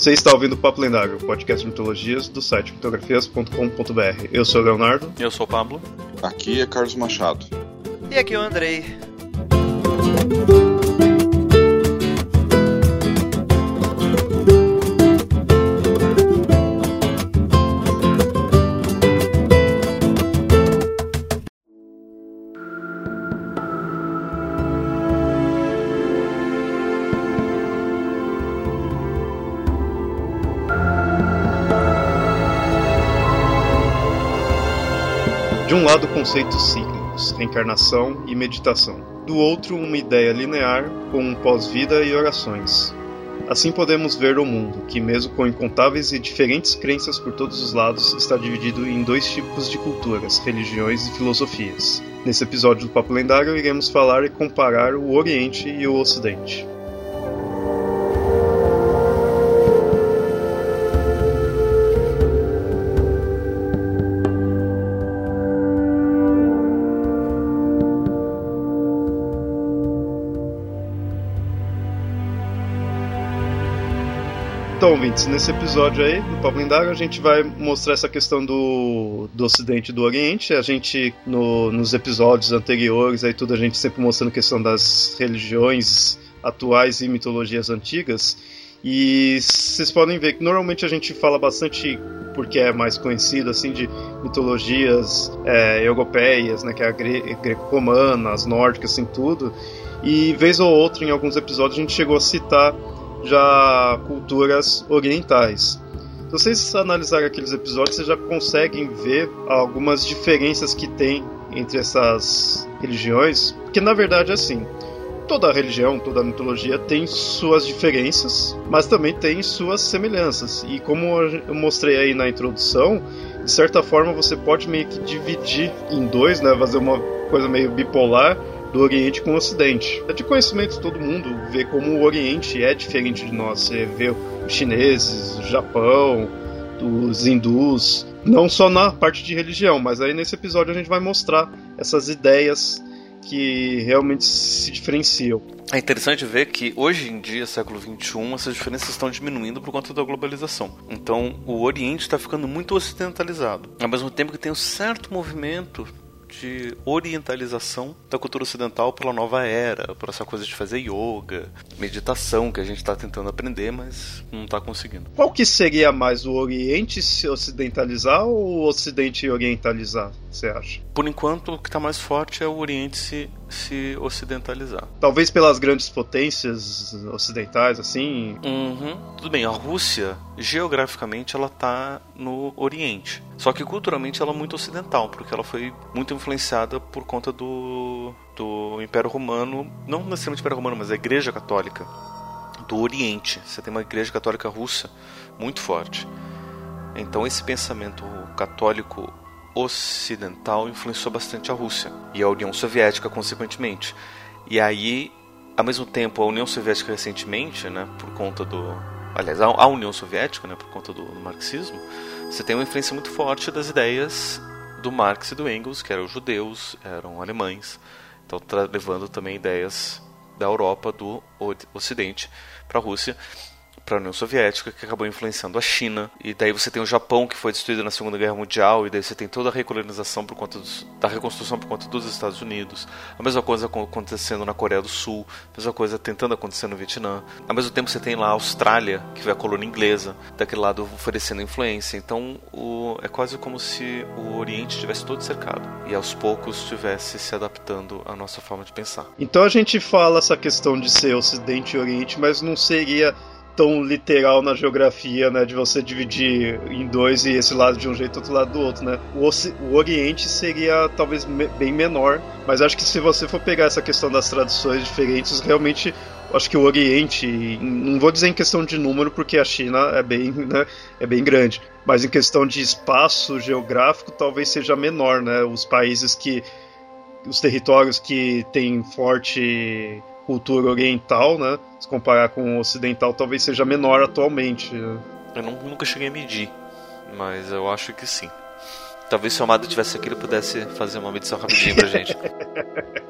Você está ouvindo o Papo Lendário, podcast de mitologias do site mitografias.com.br. Eu sou o Leonardo. Eu sou o Pablo. Aqui é Carlos Machado. E aqui é o Andrei. Conceitos cíclicos, reencarnação e meditação. Do outro, uma ideia linear com um pós-vida e orações. Assim podemos ver o mundo, que, mesmo com incontáveis e diferentes crenças por todos os lados, está dividido em dois tipos de culturas, religiões e filosofias. Nesse episódio do Papo Lendário, iremos falar e comparar o Oriente e o Ocidente. Então, ouvintes, nesse episódio aí do Papo Lendário, a gente vai mostrar essa questão do, do Ocidente e do Oriente. A gente, no, nos episódios anteriores, aí tudo a gente sempre mostrando a questão das religiões atuais e mitologias antigas. E vocês podem ver que normalmente a gente fala bastante, porque é mais conhecido, assim, de mitologias é, europeias, né, que é a gre greco-romana, as nórdicas, assim, tudo. E vez ou outra, em alguns episódios, a gente chegou a citar já culturas orientais. Se vocês analisarem aqueles episódios, vocês já conseguem ver algumas diferenças que tem entre essas religiões, porque na verdade é assim. Toda religião, toda mitologia tem suas diferenças, mas também tem suas semelhanças. E como eu mostrei aí na introdução, de certa forma você pode meio que dividir em dois, né, fazer uma coisa meio bipolar do Oriente com o Ocidente. É de conhecimento todo mundo ver como o Oriente é diferente de nós. Você vê os chineses, o Japão, os hindus, não só na parte de religião, mas aí nesse episódio a gente vai mostrar essas ideias que realmente se diferenciam. É interessante ver que hoje em dia, século XXI, essas diferenças estão diminuindo por conta da globalização. Então, o Oriente está ficando muito ocidentalizado, ao mesmo tempo que tem um certo movimento de orientalização da cultura ocidental pela nova era, por essa coisa de fazer yoga, meditação que a gente está tentando aprender, mas não está conseguindo. Qual que seria mais o Oriente se ocidentalizar ou o Ocidente orientalizar? Você acha? Por enquanto, o que está mais forte é o Oriente se, se ocidentalizar. Talvez pelas grandes potências ocidentais, assim. Uhum. Tudo bem, a Rússia, geograficamente, ela está no Oriente. Só que culturalmente ela é muito ocidental, porque ela foi muito influenciada por conta do, do Império Romano, não necessariamente o Império Romano, mas a Igreja Católica do Oriente. Você tem uma Igreja Católica russa muito forte. Então esse pensamento católico ocidental influenciou bastante a Rússia e a União Soviética, consequentemente. E aí, ao mesmo tempo, a União Soviética recentemente, né, por conta do. Aliás, a União Soviética, né, por conta do, do marxismo, você tem uma influência muito forte das ideias do Marx e do Engels, que eram judeus, eram alemães, então levando também ideias da Europa, do Ocidente, para a Rússia para a União Soviética, que acabou influenciando a China. E daí você tem o Japão, que foi destruído na Segunda Guerra Mundial, e daí você tem toda a recolonização por conta dos, da reconstrução por conta dos Estados Unidos. A mesma coisa acontecendo na Coreia do Sul, a mesma coisa tentando acontecer no Vietnã. Ao mesmo tempo você tem lá a Austrália, que foi a colônia inglesa, daquele lado oferecendo influência. Então o, é quase como se o Oriente estivesse todo cercado e aos poucos estivesse se adaptando à nossa forma de pensar. Então a gente fala essa questão de ser Ocidente e Oriente, mas não seria tão literal na geografia, né? De você dividir em dois e esse lado de um jeito e outro lado do outro, né? O, o Oriente seria talvez me bem menor, mas acho que se você for pegar essa questão das traduções diferentes, realmente acho que o Oriente, não vou dizer em questão de número, porque a China é bem, né, é bem grande, mas em questão de espaço geográfico, talvez seja menor, né? Os países que. Os territórios que têm forte cultura oriental, né? Se comparar com o ocidental, talvez seja menor atualmente. Eu não, nunca cheguei a medir, mas eu acho que sim. Talvez se o Amado tivesse aqui, ele pudesse fazer uma medição rapidinho pra gente.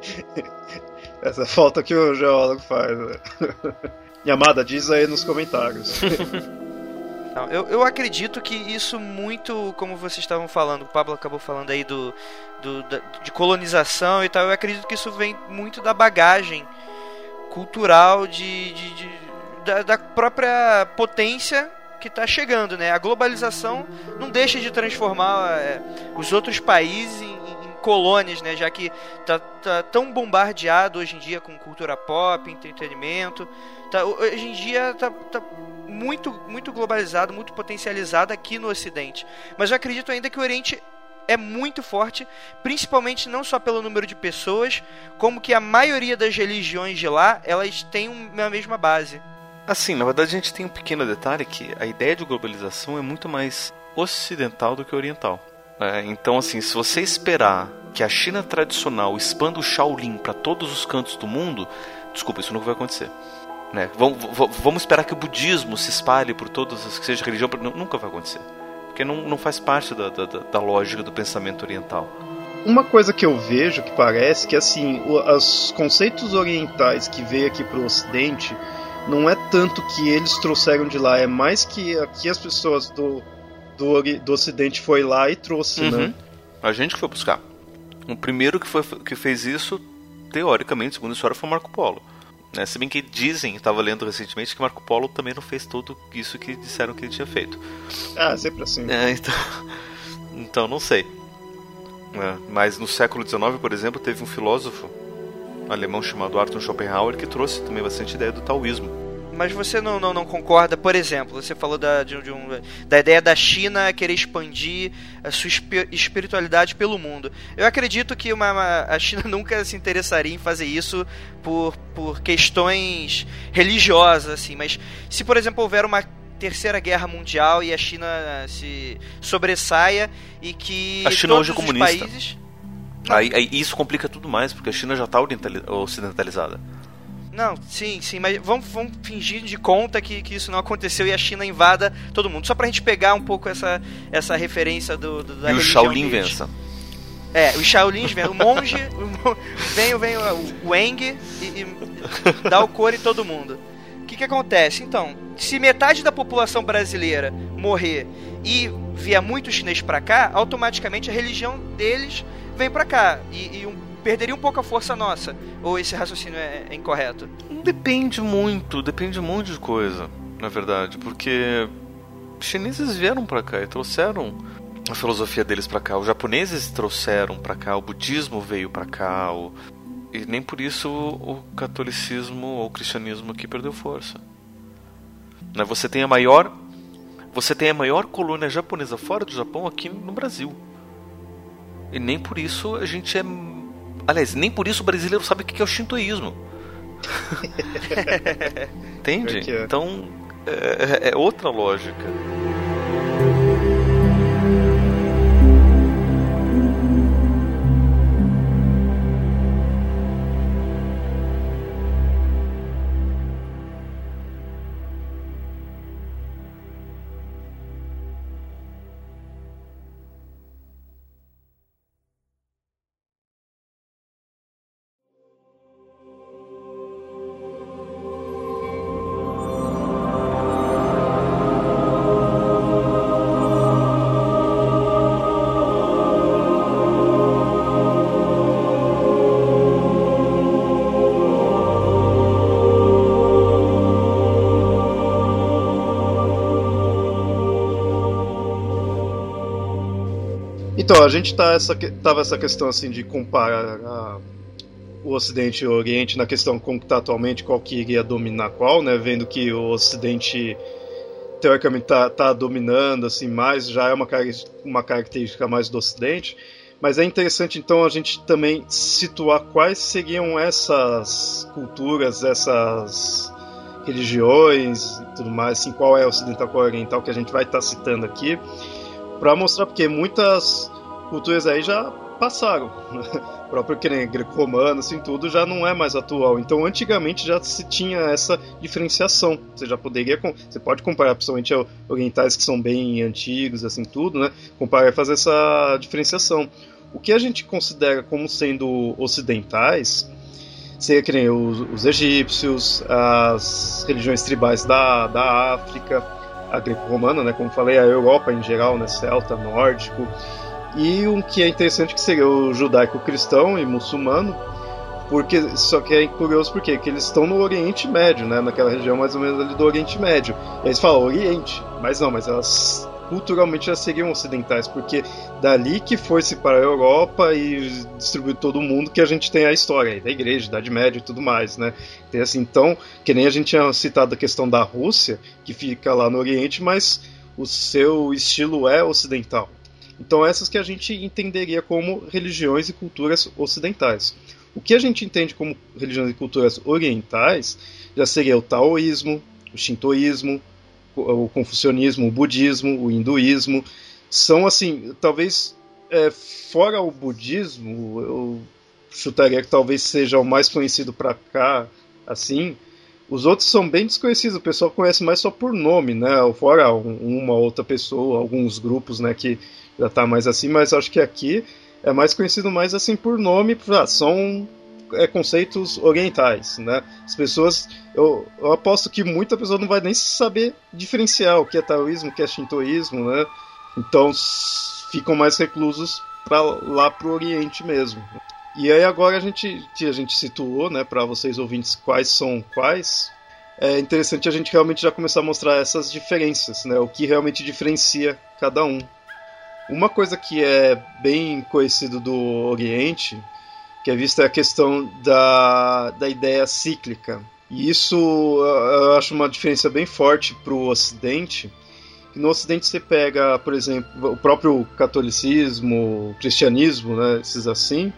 Essa falta que o geólogo faz. Né? Yamada, diz aí nos comentários. Eu, eu acredito que isso muito, como vocês estavam falando, o Pablo acabou falando aí do, do da, de colonização e tal, eu acredito que isso vem muito da bagagem cultural de, de, de da, da própria potência que está chegando, né? A globalização não deixa de transformar é, os outros países em, colônias, né? Já que tá, tá, tão bombardeado hoje em dia com cultura pop, entretenimento. Tá, hoje em dia tá, tá muito, muito globalizado, muito potencializado aqui no Ocidente. Mas eu acredito ainda que o Oriente é muito forte, principalmente não só pelo número de pessoas, como que a maioria das religiões de lá, elas têm uma mesma base. Assim, na verdade a gente tem um pequeno detalhe que a ideia de globalização é muito mais ocidental do que oriental. É, então, assim, se você esperar que a China tradicional expanda o Shaolin para todos os cantos do mundo, desculpa, isso nunca vai acontecer. Né? Vamos, vamos esperar que o budismo se espalhe por todas as que seja religião, nunca vai acontecer. Porque não, não faz parte da, da, da lógica do pensamento oriental. Uma coisa que eu vejo que parece que assim, os conceitos orientais que veio aqui para o Ocidente não é tanto que eles trouxeram de lá, é mais que aqui as pessoas do, do, do Ocidente foi lá e trouxe, né? uhum. né? A gente que foi buscar. O primeiro que, foi, que fez isso, teoricamente, segundo a história, foi Marco Polo. Né? Se bem que dizem, estava lendo recentemente, que Marco Polo também não fez tudo isso que disseram que ele tinha feito. Ah, sempre assim. É, então, então não sei. É, mas no século XIX, por exemplo, teve um filósofo alemão chamado Arthur Schopenhauer que trouxe também bastante ideia do taoísmo mas você não, não, não concorda, por exemplo, você falou da, de, de um, da ideia da China querer expandir a sua espiritualidade pelo mundo. Eu acredito que uma, uma, a China nunca se interessaria em fazer isso por, por questões religiosas, assim, mas se, por exemplo, houver uma terceira guerra mundial e a China se sobressaia e que a China hoje é comunista. Países... Aí, aí, isso complica tudo mais, porque a China já está ocidentalizada. Não, sim, sim, mas vamos, vamos fingir de conta que, que isso não aconteceu e a China invada todo mundo. Só pra gente pegar um pouco essa, essa referência do, do da E o Shaolin vença. É, os Shaolins vem, o monge, vem, vem o Wang e, e dá o cor em todo mundo. O que, que acontece? Então, se metade da população brasileira morrer e vier muito chinês para cá, automaticamente a religião deles vem para cá. E, e um perderia um pouco a força nossa. Ou esse raciocínio é, é incorreto? Depende muito, depende muito de coisa, na verdade, porque chineses vieram para cá e trouxeram a filosofia deles para cá. Os japoneses trouxeram para cá, o budismo veio para cá, o... e nem por isso o catolicismo ou o cristianismo aqui perdeu força. Né, você tem a maior você tem a maior colônia japonesa fora do Japão aqui no Brasil. E nem por isso a gente é Aliás, nem por isso o brasileiro sabe o que é o shintoísmo. Entende? É. Então, é, é outra lógica. Então, a gente tá essa, tava essa questão assim de comparar a, o Ocidente e o Oriente na questão como está atualmente, qual que iria dominar qual, né? Vendo que o Ocidente teoricamente está tá dominando assim mais, já é uma, uma característica mais do Ocidente. Mas é interessante então a gente também situar quais seriam essas culturas, essas religiões e tudo mais, assim, qual é o ocidental, qual é oriental que a gente vai estar tá citando aqui, para mostrar porque muitas culturas aí já passaram. o próprio greco-romano, assim, tudo já não é mais atual. Então, antigamente já se tinha essa diferenciação. Você já poderia, você pode comparar, principalmente orientais que são bem antigos, assim, tudo, né? Comparar e fazer essa diferenciação. O que a gente considera como sendo ocidentais seria que nem os, os egípcios, as religiões tribais da, da África, a greco-romana, né? Como falei, a Europa em geral, né? Celta, nórdico. E um que é interessante que seria o judaico-cristão e muçulmano, porque só que é curioso porque que eles estão no Oriente Médio, né? Naquela região mais ou menos ali do Oriente Médio. E eles falam Oriente, mas não, mas elas culturalmente já seriam ocidentais, porque dali que foi-se para a Europa e distribuiu todo mundo que a gente tem a história da igreja, Idade Média e tudo mais, né? Tem assim, então, que nem a gente tinha citado a questão da Rússia, que fica lá no Oriente, mas o seu estilo é ocidental. Então, essas que a gente entenderia como religiões e culturas ocidentais. O que a gente entende como religiões e culturas orientais já seria o taoísmo, o shintoísmo, o confucionismo, o budismo, o hinduísmo. São, assim, talvez é, fora o budismo, eu chutaria que talvez seja o mais conhecido para cá, assim. Os outros são bem desconhecidos, o pessoal conhece mais só por nome, né? Fora uma outra pessoa, alguns grupos, né, que já tá mais assim, mas acho que aqui é mais conhecido mais assim por nome, ah, são é, conceitos orientais, né? As pessoas, eu, eu, aposto que muita pessoa não vai nem saber diferenciar o que é taoísmo, o que é shintoísmo, né? Então ficam mais reclusos para lá pro Oriente mesmo. E aí agora a gente que a gente situou, né, para vocês ouvintes quais são quais, é interessante a gente realmente já começar a mostrar essas diferenças, né? O que realmente diferencia cada um. Uma coisa que é bem conhecido do Oriente, que é vista a questão da, da ideia cíclica. E isso eu acho uma diferença bem forte para o Ocidente. No Ocidente você pega, por exemplo, o próprio catolicismo, o cristianismo, né, esses assim,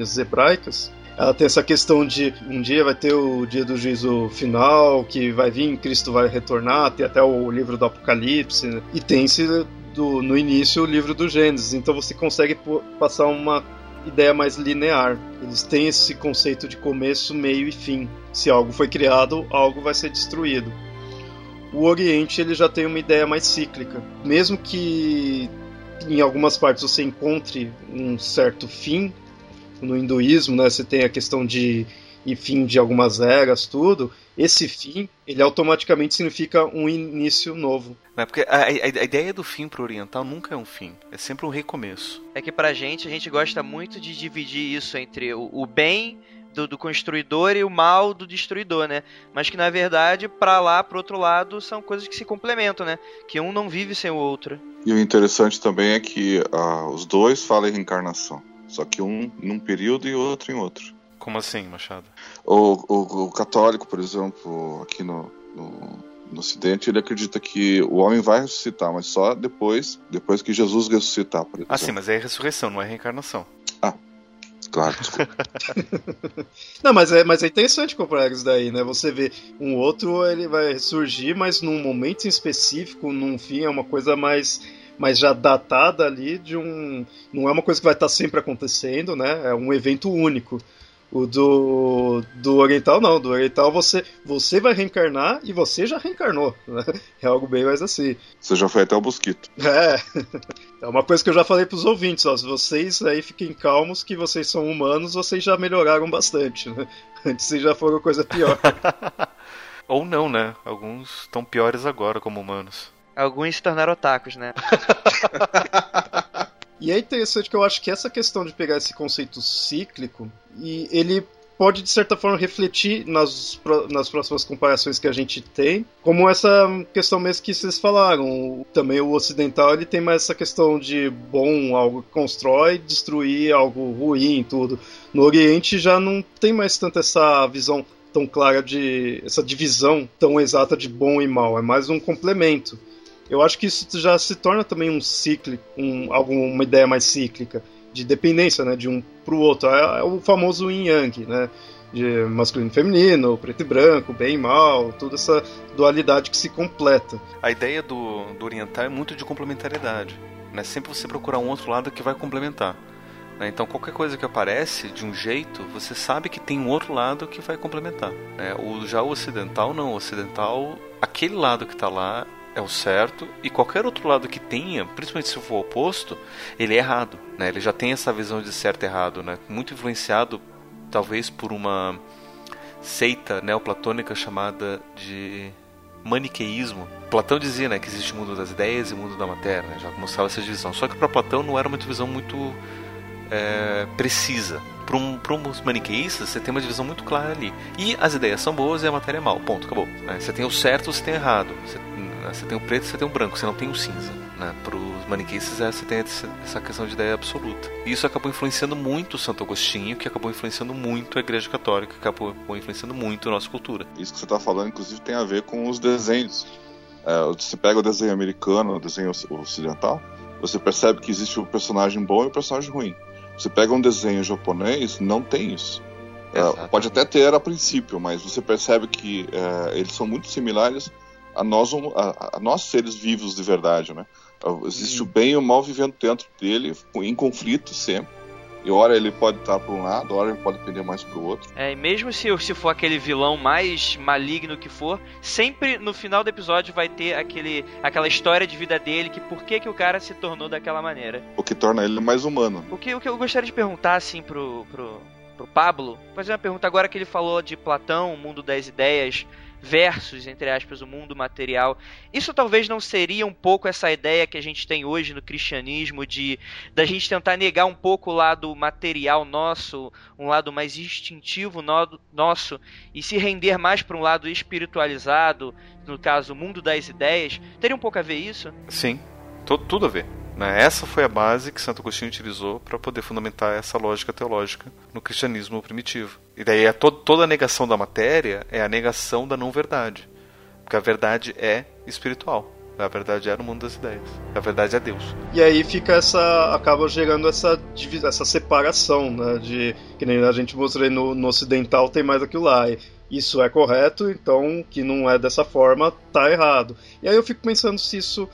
as hebraicas. Ela tem essa questão de um dia vai ter o dia do juízo final, que vai vir, Cristo vai retornar, tem até o livro do Apocalipse, né? e tem-se do, no início o livro do Gênesis, então você consegue passar uma ideia mais linear. Eles têm esse conceito de começo, meio e fim. Se algo foi criado, algo vai ser destruído. O Oriente ele já tem uma ideia mais cíclica. Mesmo que em algumas partes você encontre um certo fim, no hinduísmo, né, você tem a questão de e fim de algumas eras, tudo, esse fim, ele automaticamente significa um início novo. É porque a, a, a ideia do fim pro oriental nunca é um fim, é sempre um recomeço. É que pra gente, a gente gosta muito de dividir isso entre o, o bem do, do, construidor e o mal do destruidor, né? Mas que na verdade, para lá, pro outro lado, são coisas que se complementam, né? Que um não vive sem o outro. E o interessante também é que ah, os dois falam em reencarnação. Só que um num período e outro em outro. Como assim, Machado? O, o, o católico, por exemplo, aqui no, no, no, Ocidente, ele acredita que o homem vai ressuscitar, mas só depois, depois que Jesus ressuscitar. Por exemplo. Ah, sim, mas é ressurreição, não é reencarnação. Ah, claro. não, mas é, mas é interessante comparar isso daí, né? Você vê um outro, ele vai surgir, mas num momento em específico, num fim, é uma coisa mais mas já datada ali de um. Não é uma coisa que vai estar sempre acontecendo, né? É um evento único. O do, do Oriental não, do Oriental você, você vai reencarnar e você já reencarnou. Né? É algo bem mais assim. Você já foi até o Mosquito. É. É uma coisa que eu já falei pros ouvintes, ó. Se vocês aí fiquem calmos que vocês são humanos, vocês já melhoraram bastante. Né? Antes vocês já foram coisa pior. Ou não, né? Alguns estão piores agora como humanos. Alguns se tornaram otakus, né? E é interessante que eu acho que essa questão de pegar esse conceito cíclico e ele pode de certa forma refletir nas, nas próximas comparações que a gente tem, como essa questão mesmo que vocês falaram. Também o ocidental ele tem mais essa questão de bom algo que constrói, destruir algo ruim, tudo. No Oriente já não tem mais tanto essa visão tão clara de essa divisão tão exata de bom e mal, é mais um complemento eu acho que isso já se torna também um ciclo, um, alguma ideia mais cíclica, de dependência né, de um para o outro. É, é, o famoso yin yang, né? De masculino e feminino, preto e branco, bem e mal, toda essa dualidade que se completa. A ideia do, do oriental é muito de complementariedade. Né? Sempre você procurar um outro lado que vai complementar. Né? Então, qualquer coisa que aparece de um jeito, você sabe que tem um outro lado que vai complementar. Né? O, já o ocidental, não. O ocidental, aquele lado que está lá é o certo e qualquer outro lado que tenha, principalmente se for oposto, ele é errado, né? Ele já tem essa visão de certo e errado, né? Muito influenciado talvez por uma seita neoplatônica chamada de maniqueísmo. Platão dizia né, que existe o mundo das ideias e o mundo da matéria, né, já mostrava essa divisão. Só que para Platão não era uma divisão muito é, precisa. Para um, uns maniqueístas, você tem uma divisão muito clara ali. E as ideias são boas e a matéria é mal. Ponto, acabou. Né? Você tem o certo, você tem o errado. Você, né, você tem o preto, você tem o branco. Você não tem o cinza. Né? Para os maniqueístas, é, você tem essa questão de ideia absoluta. E isso acabou influenciando muito o Santo Agostinho, que acabou influenciando muito a Igreja Católica, que acabou influenciando muito a nossa cultura. Isso que você está falando, inclusive, tem a ver com os desenhos. É, você pega o desenho americano, o desenho ocidental, você percebe que existe o personagem bom e o personagem ruim. Você pega um desenho japonês, não tem isso. É, pode até ter a princípio, mas você percebe que é, eles são muito similares a nós, a, a, nós seres vivos de verdade, né? Existe hum. o bem e o mal vivendo dentro dele, em conflito sempre. E hora ele pode estar para um lado, hora ele pode pender mais para o outro. É, e mesmo se, se for aquele vilão mais maligno que for, sempre no final do episódio vai ter aquele, aquela história de vida dele, que por que, que o cara se tornou daquela maneira. O que torna ele mais humano. O que, o que eu gostaria de perguntar, assim, pro, pro, pro Pablo, fazer uma pergunta agora que ele falou de Platão, o mundo das ideias versus, entre aspas, o mundo material. Isso talvez não seria um pouco essa ideia que a gente tem hoje no cristianismo de da gente tentar negar um pouco o lado material nosso, um lado mais instintivo no, nosso e se render mais para um lado espiritualizado, no caso, o mundo das ideias. Teria um pouco a ver isso? Sim, tudo a ver. Né? Essa foi a base que Santo Agostinho utilizou para poder fundamentar essa lógica teológica no cristianismo primitivo. E daí é to toda a negação da matéria é a negação da não verdade. Porque a verdade é espiritual. A verdade é no mundo das ideias. A verdade é Deus. E aí fica essa. acaba gerando essa essa separação, né? De. Que nem a gente mostrou no, no ocidental tem mais aquilo lá. Isso é correto, então que não é dessa forma, tá errado. E aí eu fico pensando se isso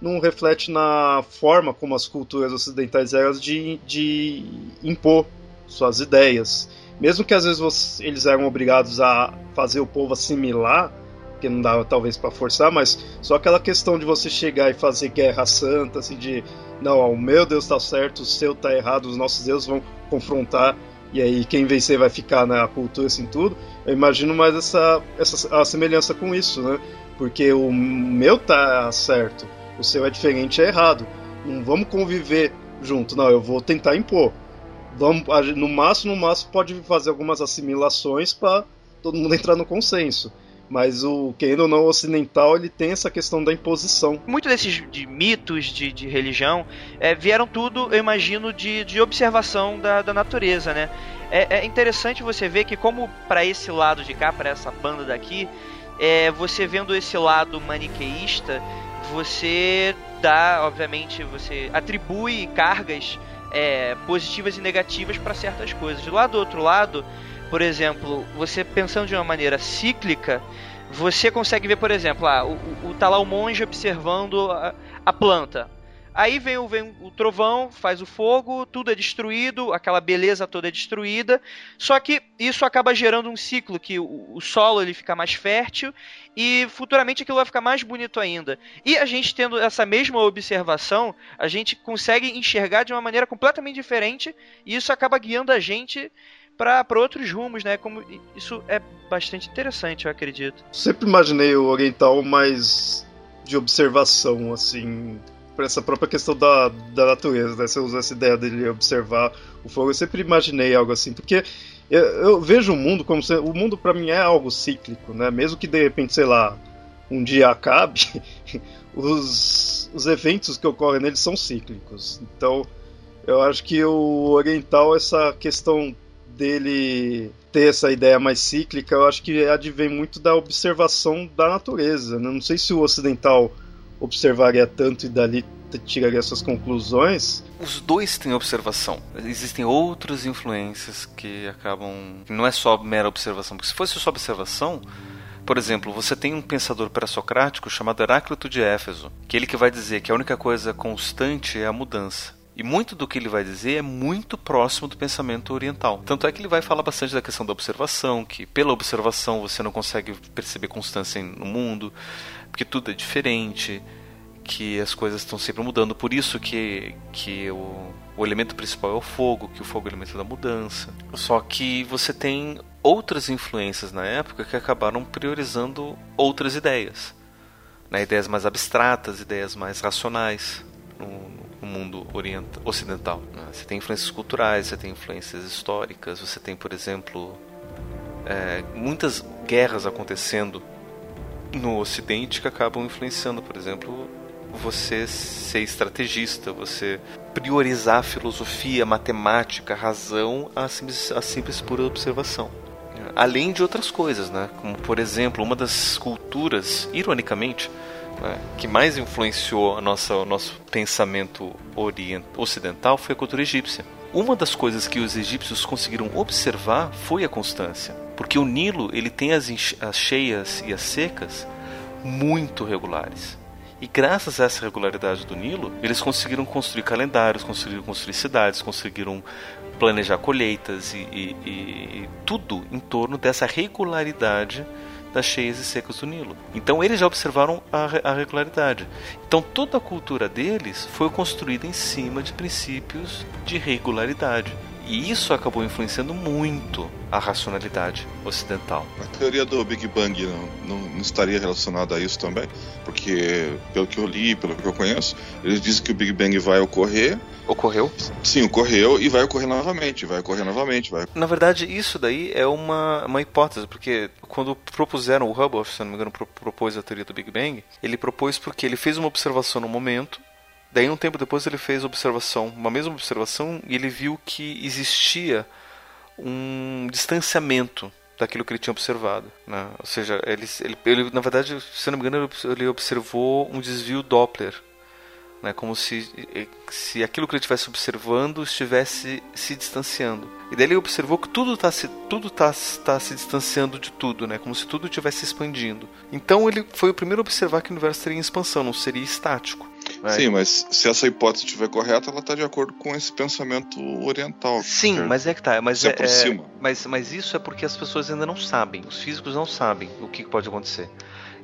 não reflete na forma como as culturas ocidentais eram de, de impor suas ideias. Mesmo que às vezes você, eles eram obrigados a fazer o povo assimilar, que não dava talvez para forçar, mas só aquela questão de você chegar e fazer guerra santa, assim, de não, o meu Deus está certo, o seu está errado, os nossos deuses vão confrontar e aí quem vencer vai ficar na cultura assim tudo. Eu imagino mais essa, essa a semelhança com isso, né? Porque o meu tá certo, o seu é diferente, é errado. Não vamos conviver junto, não, eu vou tentar impor. No máximo, no máximo pode fazer algumas assimilações para todo mundo entrar no consenso. Mas o querendo ou não ocidental, ele tem essa questão da imposição. Muitos desses de mitos de, de religião é, vieram tudo, eu imagino, de, de observação da, da natureza, né? É, é interessante você ver que como para esse lado de cá, para essa banda daqui, é, você vendo esse lado maniqueísta, você dá, obviamente, você atribui cargas é, positivas e negativas para certas coisas. Lado do outro lado, por exemplo, você pensando de uma maneira cíclica, você consegue ver, por exemplo, ah, o, o, tá lá o monge observando a, a planta. Aí vem o, vem o trovão, faz o fogo, tudo é destruído, aquela beleza toda é destruída. Só que isso acaba gerando um ciclo que o, o solo ele fica mais fértil e futuramente aquilo vai ficar mais bonito ainda. E a gente tendo essa mesma observação, a gente consegue enxergar de uma maneira completamente diferente e isso acaba guiando a gente para outros rumos, né? Como isso é bastante interessante, eu acredito. Sempre imaginei o oriental mais de observação, assim, para essa própria questão da, da natureza, né? Você usa essa ideia dele observar o fogo. Eu sempre imaginei algo assim, porque eu, eu vejo o mundo como se, o mundo para mim é algo cíclico, né? Mesmo que de repente, sei lá, um dia acabe, os, os eventos que ocorrem nele são cíclicos. Então, eu acho que o oriental essa questão dele ter essa ideia mais cíclica, eu acho que advém muito da observação da natureza. Né? Não sei se o ocidental observaria tanto e dali tiraria suas conclusões. Os dois têm observação. Existem outras influências que acabam. Não é só mera observação, porque se fosse só observação. Por exemplo, você tem um pensador pré-socrático chamado Heráclito de Éfeso, que ele que vai dizer que a única coisa constante é a mudança. E muito do que ele vai dizer é muito próximo do pensamento oriental. Tanto é que ele vai falar bastante da questão da observação, que pela observação você não consegue perceber constância no mundo, porque tudo é diferente, que as coisas estão sempre mudando. Por isso que, que o, o elemento principal é o fogo, que o fogo é o elemento da mudança. Só que você tem outras influências na época que acabaram priorizando outras ideias. Né? Ideias mais abstratas, ideias mais racionais no, no mundo oriental, ocidental. Né? Você tem influências culturais, você tem influências históricas, você tem, por exemplo, é, muitas guerras acontecendo no Ocidente que acabam influenciando, por exemplo, você ser estrategista, você priorizar a filosofia, a matemática, a razão, a simples, a simples pura observação. Além de outras coisas, né? como por exemplo, uma das culturas, ironicamente, né, que mais influenciou a nossa, o nosso pensamento orient, ocidental foi a cultura egípcia. Uma das coisas que os egípcios conseguiram observar foi a constância, porque o Nilo ele tem as, as cheias e as secas muito regulares. E graças a essa regularidade do Nilo, eles conseguiram construir calendários, conseguiram construir cidades, conseguiram planejar colheitas e, e, e tudo em torno dessa regularidade das cheias e secas do Nilo. Então eles já observaram a, a, regularidade. Então toda a cultura deles foi construída em cima de princípios de regularidade. E isso acabou influenciando muito a racionalidade ocidental. A teoria do Big Bang não, não, não, estaria relacionada a isso também? Porque, pelo que eu li, pelo que eu conheço, eles dizem que o Big Bang vai ocorrer. Ocorreu? Sim, ocorreu e vai ocorrer novamente, vai ocorrer novamente. Vai... Na verdade, isso daí é uma, uma hipótese, porque quando propuseram o Hubble, se não me engano, propôs a teoria do Big Bang, ele propôs porque ele fez uma observação no momento Daí um tempo depois ele fez observação, uma mesma observação, e ele viu que existia um distanciamento daquilo que ele tinha observado. Né? Ou seja, ele, ele, ele, na verdade, se não me engano, ele observou um desvio Doppler. Né? Como se, se aquilo que ele estivesse observando estivesse se distanciando. E daí ele observou que tudo está se, tudo tá, tá se distanciando de tudo, né? como se tudo estivesse expandindo. Então ele foi o primeiro a observar que o universo teria expansão, não seria estático. Sim, mas se essa hipótese estiver correta, ela está de acordo com esse pensamento oriental. Sim, mas é que tá. Mas, é, é, mas, mas isso é porque as pessoas ainda não sabem, os físicos não sabem o que pode acontecer.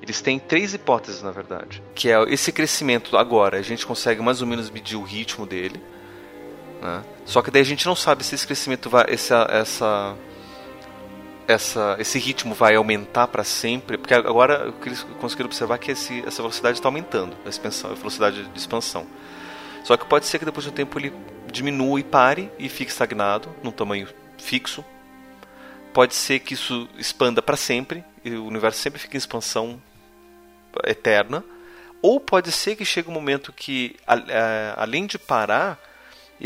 Eles têm três hipóteses, na verdade. Que é esse crescimento agora, a gente consegue mais ou menos medir o ritmo dele. Né? Só que daí a gente não sabe se esse crescimento vai. Essa, essa essa, esse ritmo vai aumentar para sempre, porque agora eles conseguiram observar que esse, essa velocidade está aumentando, a, expansão, a velocidade de expansão. Só que pode ser que depois de um tempo ele diminua e pare e fique estagnado num tamanho fixo. Pode ser que isso expanda para sempre e o universo sempre fique em expansão eterna. Ou pode ser que chegue um momento que, além de parar,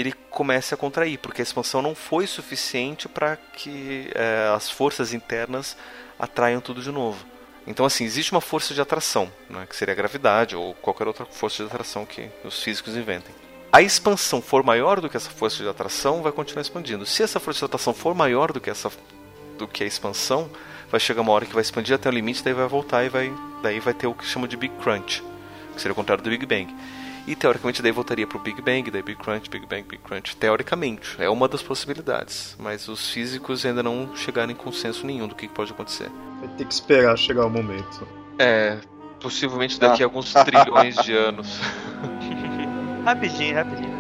ele comece a contrair, porque a expansão não foi suficiente para que é, as forças internas atraiam tudo de novo. Então, assim, existe uma força de atração, né, que seria a gravidade ou qualquer outra força de atração que os físicos inventem. A expansão for maior do que essa força de atração, vai continuar expandindo. Se essa força de atração for maior do que essa do que a expansão, vai chegar uma hora que vai expandir até o limite, daí vai voltar e vai daí vai ter o que chama de Big Crunch, que seria o contrário do Big Bang. E teoricamente daí voltaria para o Big Bang, daí Big Crunch, Big Bang, Big Crunch. Teoricamente, é uma das possibilidades. Mas os físicos ainda não chegaram em consenso nenhum do que pode acontecer. Vai ter que esperar chegar o momento. É, possivelmente daqui a alguns trilhões de anos. rapidinho, rapidinho.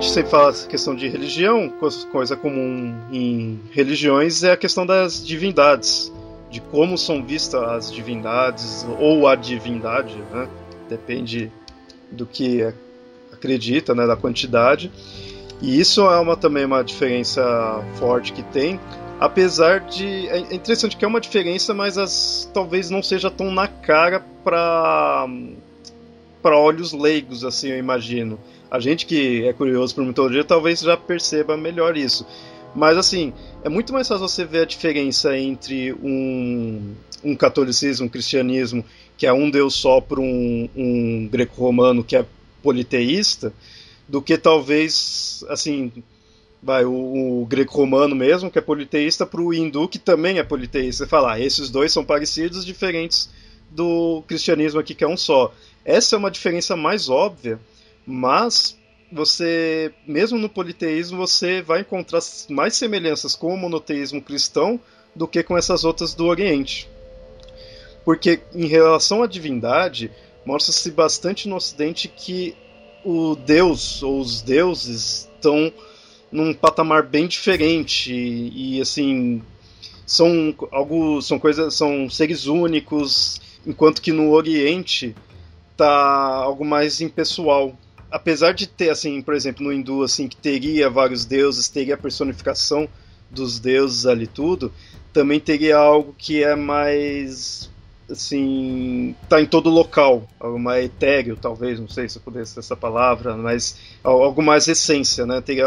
Gente sempre fala essa questão de religião, coisa comum em religiões é a questão das divindades, de como são vistas as divindades ou a divindade, né? Depende do que acredita, né, da quantidade. E isso é uma, também uma diferença forte que tem, apesar de é interessante que é uma diferença, mas as, talvez não seja tão na cara para para olhos leigos, assim, eu imagino a gente que é curioso por mitologia talvez já perceba melhor isso. Mas assim, é muito mais fácil você ver a diferença entre um, um catolicismo, um cristianismo que é um Deus só para um, um greco-romano que é politeísta, do que talvez, assim, vai o, o greco-romano mesmo, que é politeísta, para o hindu, que também é politeísta. Você fala, ah, esses dois são parecidos, diferentes do cristianismo aqui, que é um só. Essa é uma diferença mais óbvia, mas você, mesmo no politeísmo, você vai encontrar mais semelhanças com o monoteísmo cristão do que com essas outras do Oriente. Porque em relação à divindade, mostra-se bastante no Ocidente que o Deus ou os deuses estão num patamar bem diferente e, assim são algo são coisas são seres únicos enquanto que no Oriente tá algo mais impessoal apesar de ter assim por exemplo no hindu assim que teria vários deuses teria a personificação dos deuses ali tudo também teria algo que é mais assim, tá em todo local, algo mais etéreo, talvez, não sei se eu pudesse essa palavra, mas algo mais essência, né? Tem,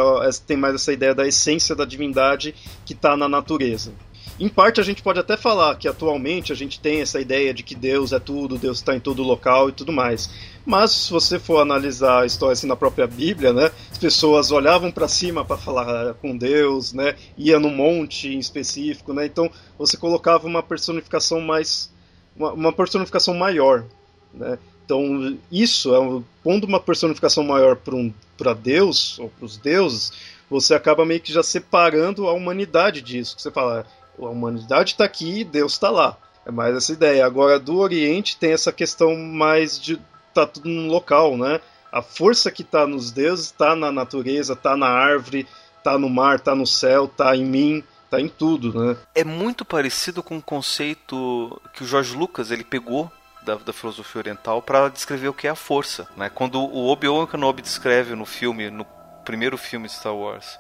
tem mais essa ideia da essência da divindade que está na natureza. Em parte, a gente pode até falar que atualmente a gente tem essa ideia de que Deus é tudo, Deus está em todo local e tudo mais. Mas se você for analisar a história assim na própria Bíblia, né, as pessoas olhavam para cima para falar com Deus, né, ia no monte em específico, né, então você colocava uma personificação mais uma, uma personificação maior. Né? Então, isso, é, pondo uma personificação maior para um, Deus, ou para os deuses, você acaba meio que já separando a humanidade disso. Você fala, a humanidade está aqui Deus está lá. É mais essa ideia. Agora, do Oriente tem essa questão mais de tá tudo num local, né? A força que está nos deuses está na natureza, está na árvore, está no mar, está no céu, está em mim tá em tudo, né? É muito parecido com o conceito que o George Lucas ele pegou da, da, filosofia oriental para descrever o que é a força. Né? Quando o Obi-Wan Kenobi descreve no filme, no primeiro filme de Star Wars,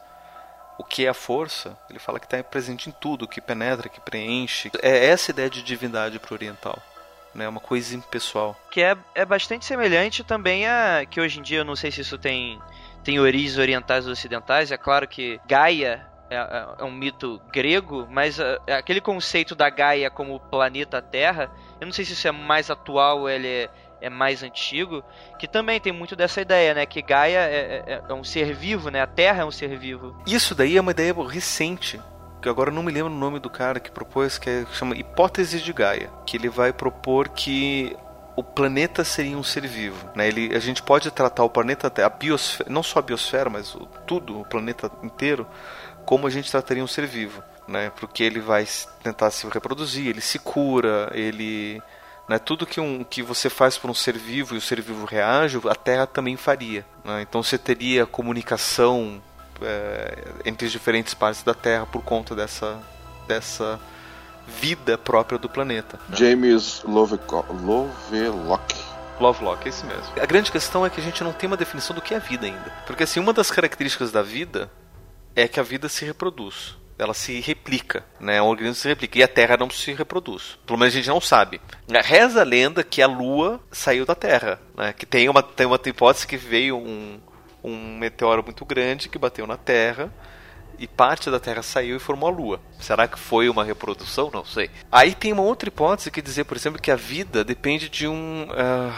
o que é a força, ele fala que está presente em tudo, que penetra, que preenche. É essa ideia de divindade para o oriental. Né, uma coisa impessoal. Que é, é bastante semelhante também a. que hoje em dia eu não sei se isso tem, tem origens orientais ou ocidentais. É claro que Gaia é, é, é, um mito grego, mas uh, aquele conceito da Gaia como planeta Terra, eu não sei se isso é mais atual ou ele é, é mais antigo, que também tem muito dessa ideia, né? Que Gaia é, é, é, um ser vivo, né? A Terra é um ser vivo. Isso daí é uma ideia recente, que agora não me lembro o nome do cara que propôs, que, é, chama Hipótese de Gaia, que ele vai propor que o planeta seria um ser vivo. Né? Ele, a gente pode tratar o planeta, a biosfera, não só a biosfera, mas o, tudo, o planeta inteiro, como a gente trataria um ser vivo, né? Porque ele vai tentar se reproduzir, ele se cura, ele né, tudo que, um, que você faz por um ser vivo e o ser vivo reage, a Terra também faria. Né? Então você teria comunicação é, entre as diferentes partes da Terra por conta dessa, dessa vida própria do planeta. Né? James Lovelock. Lovelock. Lovelock, é esse mesmo. A grande questão é que a gente não tem uma definição do que é vida ainda. Porque assim, uma das características da vida é que a vida se reproduz. Ela se replica, né? O organismo se replica e a Terra não se reproduz. Pelo menos a gente não sabe. Reza a lenda que a Lua saiu da Terra, né? Que tem uma, tem uma hipótese que veio um, um meteoro muito grande que bateu na Terra e parte da Terra saiu e formou a Lua. Será que foi uma reprodução? Não sei. Aí tem uma outra hipótese que dizer, por exemplo, que a vida depende de um. Uh,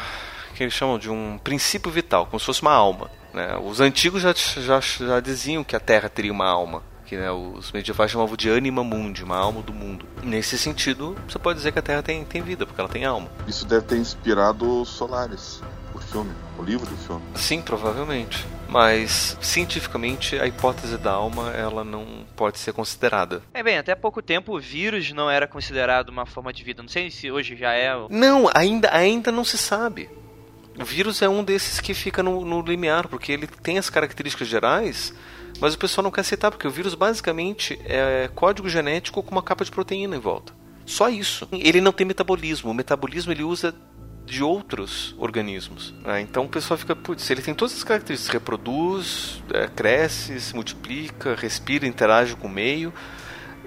que eles chamam de um princípio vital, como se fosse uma alma. Né? Os antigos já, já, já diziam que a Terra teria uma alma, que né, os medievais chamavam de anima mundi, uma alma do mundo. Nesse sentido, você pode dizer que a Terra tem, tem vida, porque ela tem alma. Isso deve ter inspirado Solaris, o filme, o livro do filme. Sim, provavelmente. Mas cientificamente a hipótese da alma ela não pode ser considerada. É bem, até pouco tempo o vírus não era considerado uma forma de vida. Não sei se hoje já é. Não, ainda ainda não se sabe. O vírus é um desses que fica no, no limiar, porque ele tem as características gerais, mas o pessoal não quer aceitar, porque o vírus basicamente é código genético com uma capa de proteína em volta. Só isso. Ele não tem metabolismo. O metabolismo ele usa de outros organismos. Né? Então o pessoal fica, putz, ele tem todas as características: reproduz, é, cresce, se multiplica, respira, interage com o meio.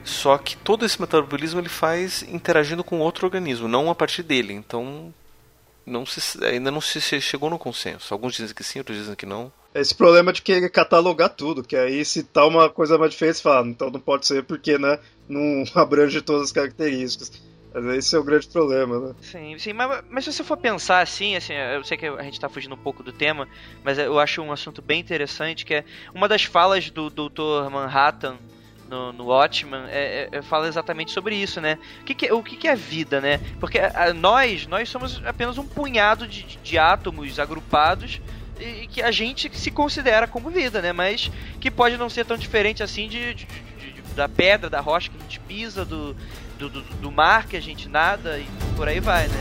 Só que todo esse metabolismo ele faz interagindo com outro organismo, não a partir dele. Então não se, ainda não se chegou no consenso. Alguns dizem que sim, outros dizem que não. Esse problema de querer catalogar tudo, que aí se tá uma coisa mais diferente, fala, então não pode ser porque né, não abrange todas as características. Esse é o grande problema, né? Sim, sim, mas, mas se você for pensar assim, assim, eu sei que a gente tá fugindo um pouco do tema, mas eu acho um assunto bem interessante, que é uma das falas do Dr. Manhattan no, no Watchman é, é, fala exatamente sobre isso, né? O que, que é, o que, que é vida, né? Porque a, nós, nós somos apenas um punhado de, de átomos agrupados e, que a gente se considera como vida, né? Mas que pode não ser tão diferente assim de, de, de da pedra, da rocha que a gente pisa, do, do, do, do mar que a gente nada e por aí vai, né?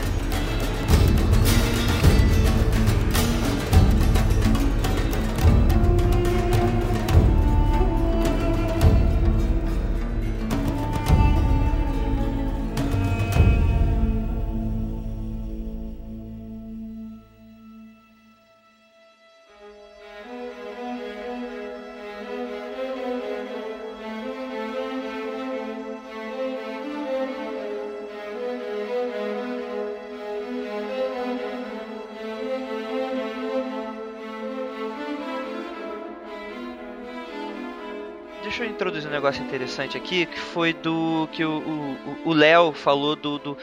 Introduzir um negócio interessante aqui, que foi do que o Léo falou do, do,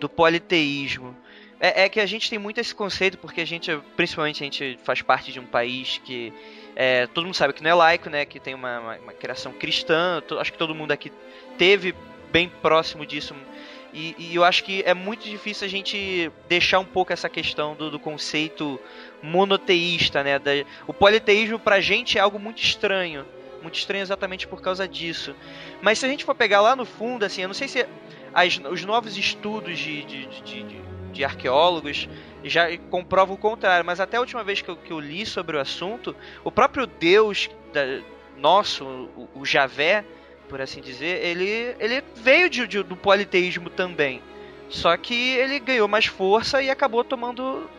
do politeísmo. É, é, que a gente tem muito esse conceito, porque a gente, principalmente, a gente faz parte de um país que é, todo mundo sabe que não é laico, né? Que tem uma, uma, uma criação cristã. acho que todo mundo aqui teve bem próximo disso. E, e, eu acho que é muito difícil a gente deixar um pouco essa questão do, do conceito monoteísta, né? Da, o politeísmo pra gente é algo muito estranho muito estranho exatamente por causa disso. Mas se a gente for pegar lá no fundo, assim, eu não sei se as, os novos estudos de, de, de, de, de arqueólogos já comprovam o contrário, mas até a última vez que eu, que eu li sobre o assunto, o próprio Deus da, nosso, o, o, Javé, por assim dizer, ele, ele veio de, de, do politeísmo também. Só que ele ganhou mais força e acabou tomando,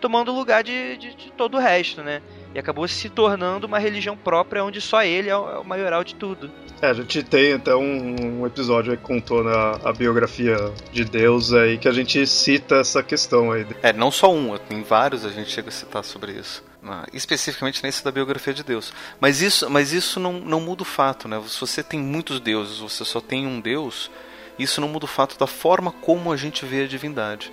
tomando lugar de, de, de todo o resto, né? E acabou se tornando uma religião própria onde só ele é o, é maioral de tudo. É, a gente tem até um, um episódio que contou na a biografia de Deus aí que a gente cita essa questão aí. É, não só um, tem vários a gente chega a citar sobre isso. Ah, especificamente nesse da biografia de Deus. Mas isso, mas isso não, não muda o fato, né? Se você tem muitos deuses, você só tem um Deus, isso não muda o fato da forma como a gente vê a divindade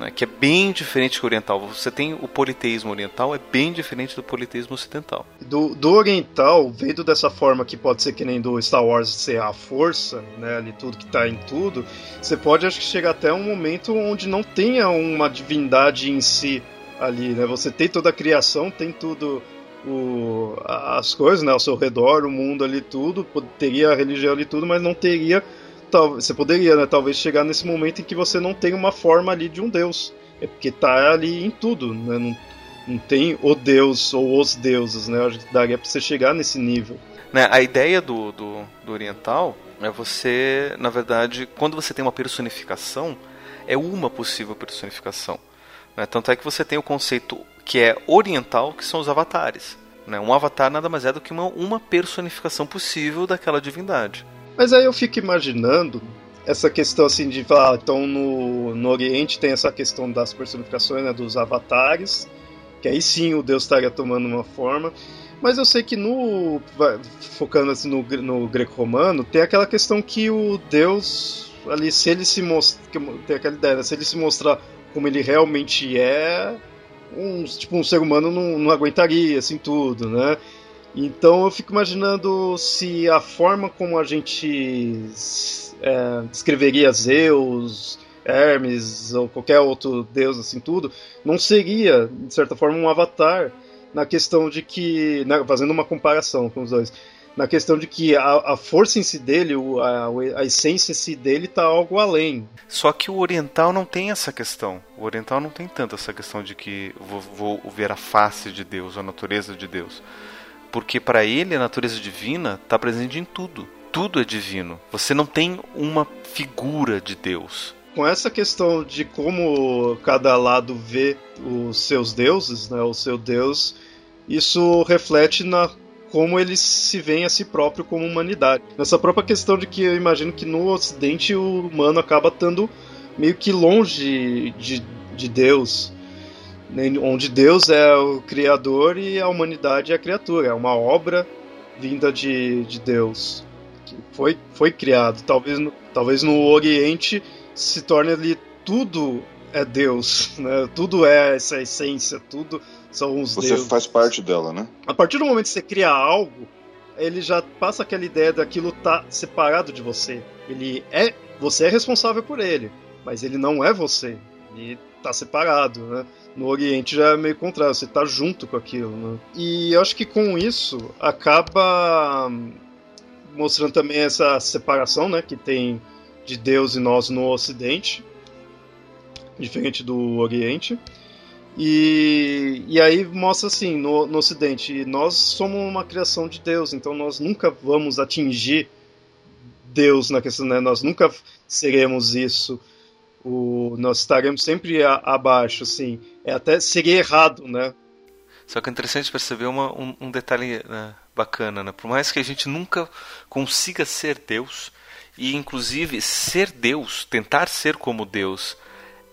né, que é bem diferente do oriental. Você tem o politeísmo oriental, é bem diferente do politeísmo ocidental. Do, do oriental, vendo dessa forma que pode ser que nem do Star Wars ser a força, né, ali tudo que está em tudo, você pode acho que chegar até um momento onde não tenha uma divindade em si ali, né? Você tem toda a criação, tem tudo o, as coisas, né, ao seu redor, o mundo ali tudo, teria a religião ali tudo, mas não teria tal, você poderia, né, talvez chegar nesse momento em que você não tem uma forma ali de um deus. É porque tá ali em tudo, né? Não, não tem o deus ou os deuses, né? Acho que daria pra você chegar nesse nível. Né, a ideia do, do, do oriental é você, na verdade, quando você tem uma personificação, é uma possível personificação. Né? Tanto é que você tem o conceito que é oriental, que são os avatares. Né? Um avatar nada mais é do que uma, uma personificação possível daquela divindade. Mas aí eu fico imaginando essa questão assim de falar, então no, no Oriente tem essa questão das personificações, né, dos avatares, que aí sim o Deus estaria tomando uma forma. Mas eu sei que no. focando assim no, no greco-romano, tem aquela questão que o Deus, ali, se ele se mostra. Tem aquela ideia, né, se ele se mostrar como ele realmente é, um, tipo, um ser humano não, não aguentaria assim tudo, né? Então eu fico imaginando se a forma como a gente é, descreveria Zeus, Hermes ou qualquer outro deus assim tudo, não seria de certa forma um avatar na questão de que, né, fazendo uma comparação com os dois, na questão de que a, a força em si dele, a, a essência em si dele está algo além. Só que o oriental não tem essa questão. O oriental não tem tanto essa questão de que vou, vou ver a face de Deus, a natureza de Deus. Porque para ele a natureza divina está presente em tudo. Tudo é divino. Você não tem uma figura de Deus. Com essa questão de como cada lado vê os seus deuses, né, o seu Deus, isso reflete na como eles se veem a si próprio como humanidade. Nessa própria questão de que eu imagino que no Ocidente o humano acaba estando meio que longe de, de Deus onde Deus é o criador e a humanidade é a criatura, é uma obra vinda de, de Deus que foi, foi criado. Talvez no, talvez no Oriente se torne ali tudo é Deus, né? Tudo é essa essência, tudo são os Você deuses. faz parte dela, né? A partir do momento que você cria algo, ele já passa aquela ideia daquilo tá separado de você. Ele é, você é responsável por ele, mas ele não é você. Ele tá separado, né? No Oriente já é meio contrário, você tá junto com aquilo, né? E eu acho que com isso acaba hum, mostrando também essa separação, né, que tem de Deus e nós no Ocidente, diferente do Oriente. E, e aí mostra assim, no, no Ocidente, nós somos uma criação de Deus, então nós nunca vamos atingir Deus na questão, né? Nós nunca seremos isso. O, nós estaremos sempre a, abaixo, assim. É até seria errado, né? Só que é interessante perceber uma, um, um detalhe né, bacana, né? Por mais que a gente nunca consiga ser Deus, e inclusive ser Deus, tentar ser como Deus,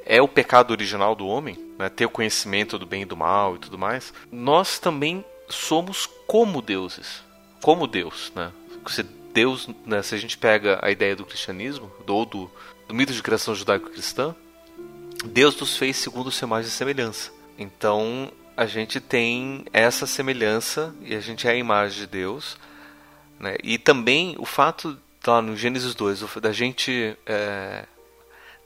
é o pecado original do homem, né? ter o conhecimento do bem e do mal e tudo mais, nós também somos como deuses. Como Deus, né? Se Deus, né, se a gente pega a ideia do cristianismo, ou do, do mito de criação judaico-cristã, Deus nos fez segundo sua imagem e semelhança. Então, a gente tem essa semelhança e a gente é a imagem de Deus. Né? E também o fato, lá no Gênesis 2, da gente é,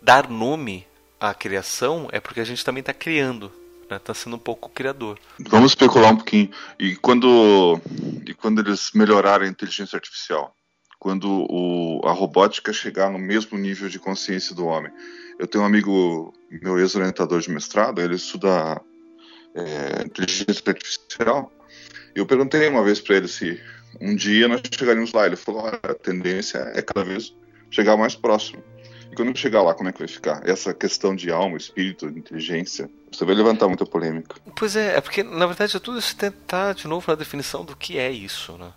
dar nome à criação é porque a gente também está criando. Está sendo um pouco criador. Vamos especular um pouquinho. E quando, e quando eles melhorarem a inteligência artificial? Quando o, a robótica chegar no mesmo nível de consciência do homem? Eu tenho um amigo, meu ex-orientador de mestrado, ele estuda é, inteligência artificial. Eu perguntei uma vez para ele se um dia nós chegaríamos lá. Ele falou: a tendência é cada vez chegar mais próximo. E quando chegar lá, como é que vai ficar? Essa questão de alma, espírito, inteligência, você vai levantar muita polêmica. Pois é, é porque na verdade é tudo isso tentar de novo na definição do que é isso, né?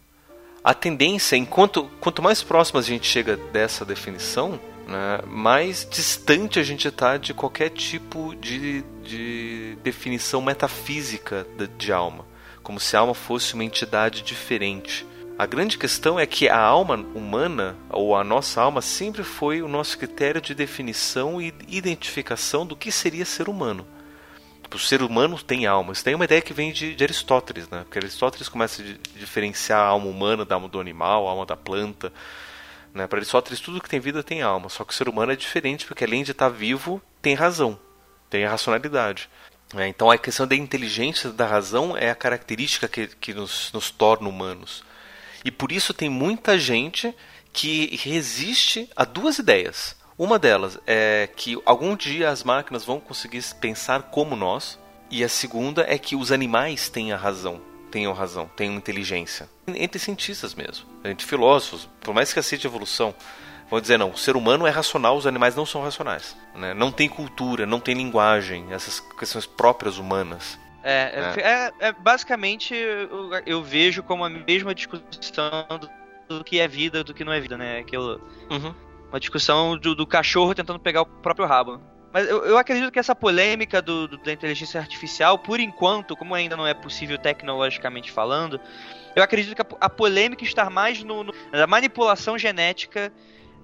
A tendência, enquanto quanto mais próximo a gente chega dessa definição, né, mais distante a gente está de qualquer tipo de, de definição metafísica de, de alma, como se a alma fosse uma entidade diferente. A grande questão é que a alma humana, ou a nossa alma, sempre foi o nosso critério de definição e identificação do que seria ser humano. O ser humano tem alma. Isso é uma ideia que vem de, de Aristóteles, né? Porque Aristóteles começa a diferenciar a alma humana da alma do animal, a alma da planta. Né? Para Aristóteles, tudo que tem vida tem alma. Só que o ser humano é diferente, porque além de estar vivo, tem razão, tem a racionalidade. É, então a questão da inteligência da razão é a característica que, que nos, nos torna humanos. E por isso tem muita gente que resiste a duas ideias. Uma delas é que algum dia as máquinas vão conseguir pensar como nós, e a segunda é que os animais têm a razão, tenham razão, tenham inteligência. Entre cientistas mesmo, entre filósofos, por mais que aceite a evolução, vão dizer não, o ser humano é racional, os animais não são racionais. Né? Não tem cultura, não tem linguagem, essas questões próprias humanas. É, é. é, é basicamente eu, eu, vejo como a mesma discussão do, do, que é vida do que não é vida, né? Aquilo, uhum. Uma discussão do, do, cachorro tentando pegar o próprio rabo. Mas eu, eu acredito que essa polêmica do, da inteligência artificial, por enquanto, como ainda não é possível tecnologicamente falando, eu acredito que a, a polêmica está mais no, no, na manipulação genética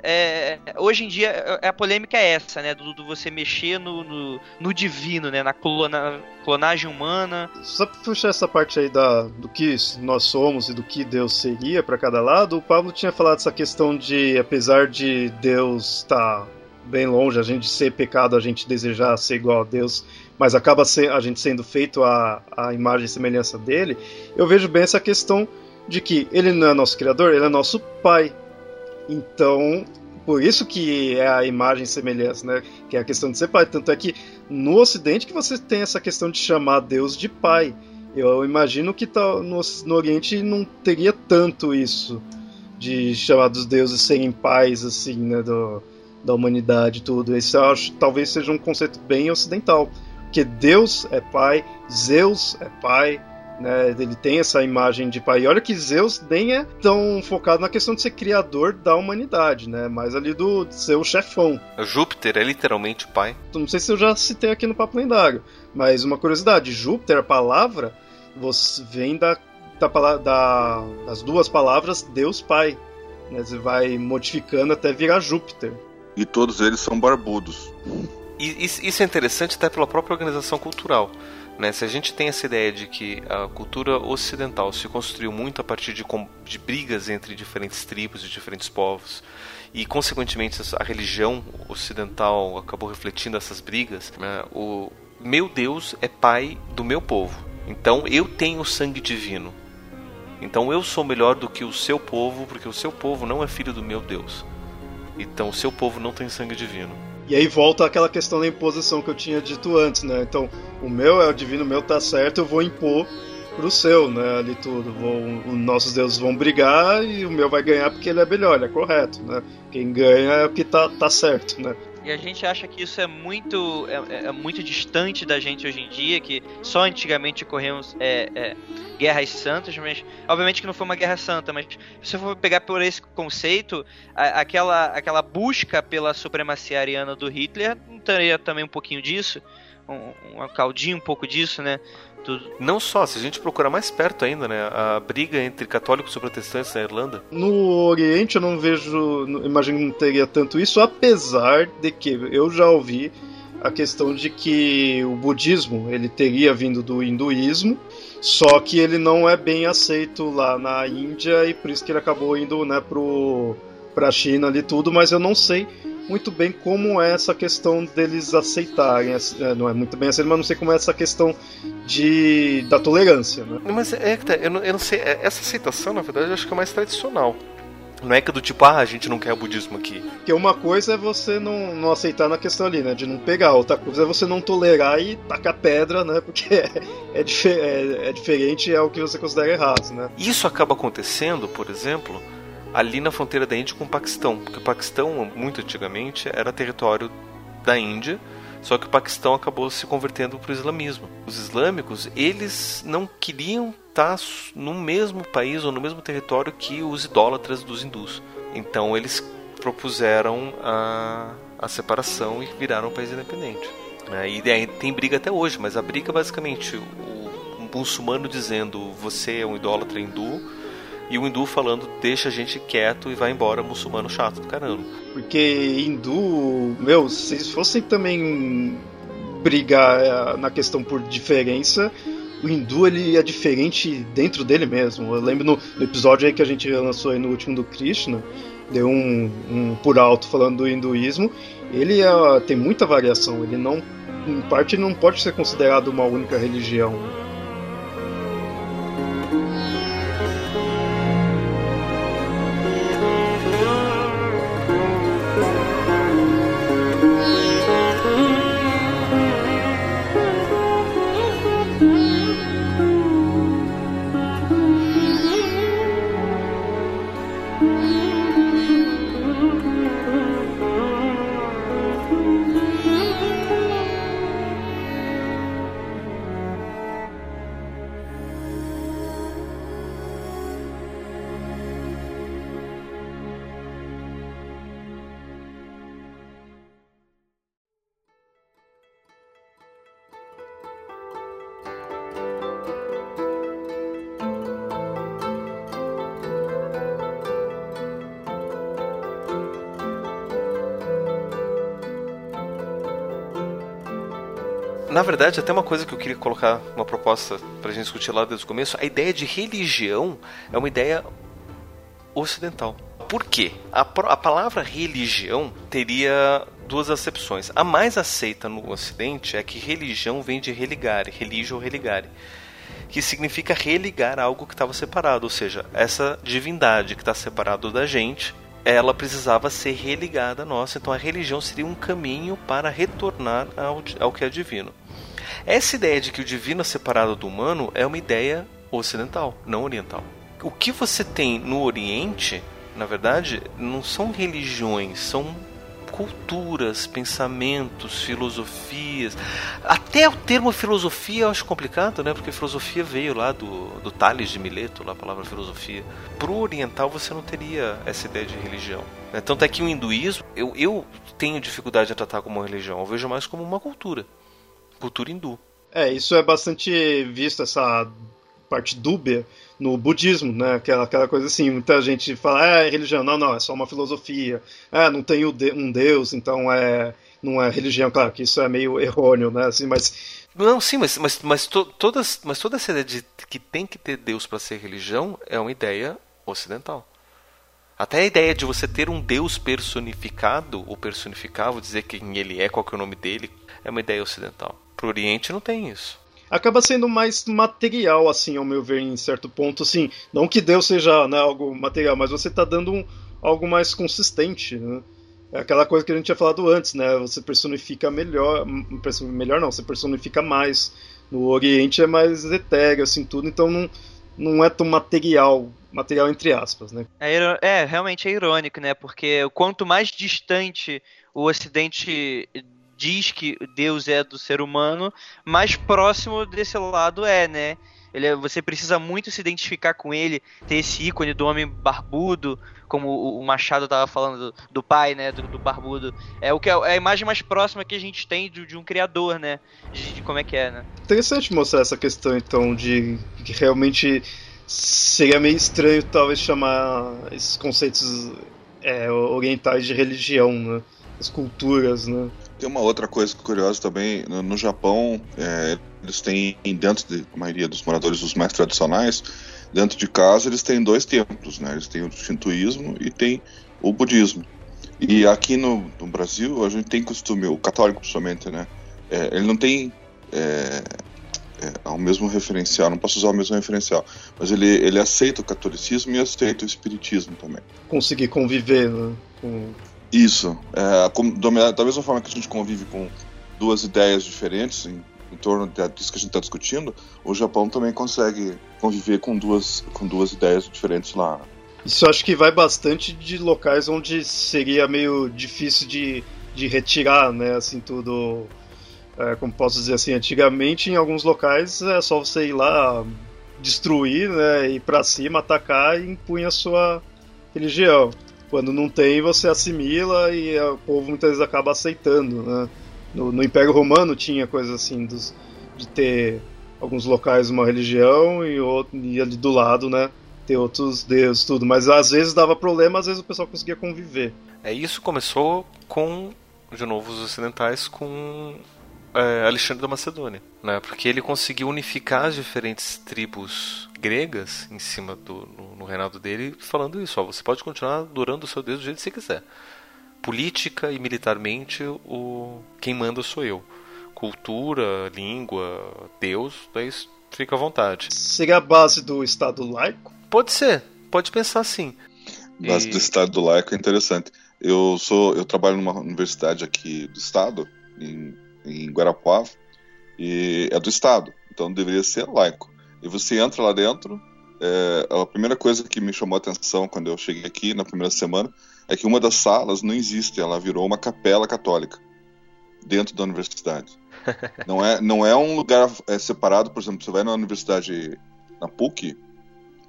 é, hoje em dia é, a polêmica é essa, né? Do, do você mexer no, no, no, divino, né? Na clona, clonagem humana. Só pra puxar essa parte aí da, do que nós somos e do que Deus seria para cada lado, o Pablo tinha falado essa questão de, apesar de Deus estar tá bem longe, a gente ser pecado, a gente desejar ser igual a Deus, mas acaba ser, a gente sendo feito a, a imagem e semelhança dele, eu vejo bem essa questão de que ele não é nosso criador, ele é nosso pai. Então, por isso que é a imagem semelhança, né? Que é a questão de ser pai. Tanto é que no Ocidente que você tem essa questão de chamar Deus de pai. Eu imagino que no, no Oriente não teria tanto isso de chamar dos deuses serem pais, assim, né? Do, da humanidade tudo. Esse eu acho talvez seja um conceito bem ocidental. Porque Deus é pai, Zeus é pai, né? Ele tem essa imagem de pai. E olha que Zeus nem é tão focado na questão de ser criador da humanidade, né? Mas ali do ser o chefão. Júpiter é literalmente pai. Não sei se eu já citei aqui no Papo Lendário, mas uma curiosidade: Júpiter, a palavra, você vem da, da, da das duas palavras Deus Pai. Né? Você vai modificando até virar Júpiter. E todos eles são barbudos. E isso é interessante até pela própria organização cultural. Né? Se a gente tem essa ideia de que a cultura ocidental se construiu muito a partir de, de brigas entre diferentes tribos e diferentes povos, e consequentemente a religião ocidental acabou refletindo essas brigas, né? o meu Deus é pai do meu povo. Então eu tenho sangue divino. Então eu sou melhor do que o seu povo, porque o seu povo não é filho do meu Deus. Então o seu povo não tem sangue divino. E aí volta aquela questão da imposição que eu tinha dito antes, né? Então, o meu é o divino, o meu tá certo, eu vou impor pro seu, né? Ali tudo. Vou, os nossos deuses vão brigar e o meu vai ganhar porque ele é melhor, ele é correto, né? Quem ganha é o que tá, tá certo, né? E a gente acha que isso é muito é, é muito distante da gente hoje em dia, que só antigamente ocorriam é, é, guerras santas, mas obviamente que não foi uma guerra santa, mas se você for pegar por esse conceito, a, aquela, aquela busca pela supremacia ariana do Hitler não teria também um pouquinho disso? Um, um caldinho um pouco disso, né? Não só, se a gente procurar mais perto ainda, né? A briga entre católicos e protestantes na Irlanda. No Oriente eu não vejo, imagino que não teria tanto isso, apesar de que eu já ouvi a questão de que o budismo ele teria vindo do hinduísmo, só que ele não é bem aceito lá na Índia e por isso que ele acabou indo, né, pro pra China ali tudo, mas eu não sei muito bem como é essa questão deles aceitarem, é, não é muito bem aceito, mas não sei como é essa questão de, da tolerância, né? Mas é que tá, eu não, eu não sei, é, essa aceitação, na verdade, eu acho que é mais tradicional. Não é que do tipo, ah, a gente não quer o budismo aqui. Porque uma coisa é você não, não aceitar na questão ali, né? De não pegar. Outra coisa é você não tolerar e tacar pedra, né? Porque é, é, é, é diferente, é o que você considera errado, né? Isso acaba acontecendo, por exemplo, ali na fronteira da Índia com o Paquistão. Porque o Paquistão, muito antigamente, era território da Índia, só que o Paquistão acabou se convertendo para o islamismo. Os islâmicos, eles não queriam estar no mesmo país ou no mesmo território que os idólatras dos hindus. Então eles propuseram a, a separação e viraram um país independente. É, e tem briga até hoje, mas a briga basicamente o, o muçulmano dizendo você é um idólatra hindu e o hindu falando deixa a gente quieto e vai embora, muçulmano chato do caramba. Porque hindu, meu, se fossem também brigar eh, na questão por diferença, o hindu ele é diferente dentro dele mesmo. Eu lembro no, no episódio aí que a gente lançou aí no último do Krishna, deu um, um por alto falando do hinduísmo, ele é, tem muita variação, ele não em parte não pode ser considerado uma única religião. Na verdade, até uma coisa que eu queria colocar, uma proposta para a gente discutir lá desde o começo, a ideia de religião é uma ideia ocidental. Por quê? A, a palavra religião teria duas acepções. A mais aceita no Ocidente é que religião vem de religare, religio ou religare, que significa religar algo que estava separado, ou seja, essa divindade que está separado da gente, ela precisava ser religada a nós. Então a religião seria um caminho para retornar ao, ao que é divino. Essa ideia de que o divino é separado do humano é uma ideia ocidental, não oriental. O que você tem no Oriente, na verdade, não são religiões, são culturas, pensamentos, filosofias. Até o termo filosofia eu acho complicado, né? Porque filosofia veio lá do, do Tales de Mileto, lá a palavra filosofia. Pro oriental você não teria essa ideia de religião. Né? Tanto é que o hinduísmo, eu, eu tenho dificuldade de tratar como uma religião, eu vejo mais como uma cultura cultura hindu. É, isso é bastante visto, essa parte dúbia no budismo, né? Aquela, aquela coisa assim, muita gente fala, ah, é religião, não, não, é só uma filosofia, ah, não tem um Deus, então é não é religião, claro que isso é meio errôneo, né? Assim, mas não, sim, mas, mas, mas, to, todas, mas toda essa ideia de que tem que ter Deus para ser religião é uma ideia ocidental. Até a ideia de você ter um Deus personificado, ou personificar, vou dizer quem ele é, qual que é o nome dele, é uma ideia ocidental. Pro Oriente não tem isso. Acaba sendo mais material, assim, ao meu ver, em certo ponto, assim. Não que Deus seja né, algo material, mas você está dando um, algo mais consistente, né? É aquela coisa que a gente tinha falado antes, né? Você personifica melhor, melhor não, você personifica mais. No Oriente é mais etéreo, assim, tudo, então não, não é tão material, material entre aspas, né? É, é, realmente é irônico, né? Porque quanto mais distante o Ocidente diz que Deus é do ser humano, mais próximo desse lado é, né? Ele, é, você precisa muito se identificar com ele, ter esse ícone do homem barbudo, como o, Machado estava falando do, do, pai, né, do, do, barbudo. É o que é, é a imagem mais próxima que a gente tem de, de um criador, né, de, de, como é que é, né. Interessante mostrar essa questão, então, de que realmente seria meio estranho, talvez, chamar esses conceitos é, orientais de religião, né, as culturas, né. Tem uma outra coisa curiosa também, no, Japão, é, eles têm, dentro da maioria dos moradores, os mais tradicionais, dentro de casa eles têm dois templos, né? Eles têm o shintoísmo e tem o budismo. E aqui no, no Brasil a gente tem costume, o católico principalmente, né? É, ele não tem é, é, o mesmo referencial, não posso usar o mesmo referencial, mas ele, ele aceita o catolicismo e aceita o espiritismo também. Conseguir conviver né, com... Isso. É, da mesma forma que a gente convive com duas ideias diferentes em em torno disso que a gente está discutindo, o Japão também consegue conviver com duas, com duas ideias diferentes lá. Isso acho que vai bastante de locais onde seria meio difícil de, de retirar, né? Assim, tudo. É, como posso dizer assim, antigamente em alguns locais é só você ir lá destruir, né? Ir pra cima, atacar e impunha a sua religião. Quando não tem, você assimila e o povo muitas vezes acaba aceitando, né? No, no Império Romano tinha coisa assim dos, de ter alguns locais uma religião e, outro, e ali do lado, né? Ter outros deuses, tudo. Mas às vezes dava problema, às vezes o pessoal conseguia conviver. É, isso começou com, de novo, os ocidentais com é, Alexandre da Macedônia, né? Porque ele conseguiu unificar as diferentes tribos gregas em cima do no, no reinado dele, falando isso, ó, você pode continuar adorando o seu Deus do jeito que você quiser política e militarmente o quem manda sou eu. Cultura, língua, Deus, daí fica à vontade. Seria a base do Estado laico? Pode ser, pode pensar assim. Base e... do Estado laico é interessante. Eu sou, eu trabalho numa universidade aqui do Estado, em, em Guarapuava, e é do Estado, então deveria ser laico. E você entra lá dentro, é, a primeira coisa que me chamou a atenção quando eu cheguei aqui na primeira semana é que uma das salas não existe, ela virou uma capela católica dentro da universidade. não é, não é um lugar é, separado, por exemplo, você vai na universidade, na PUC,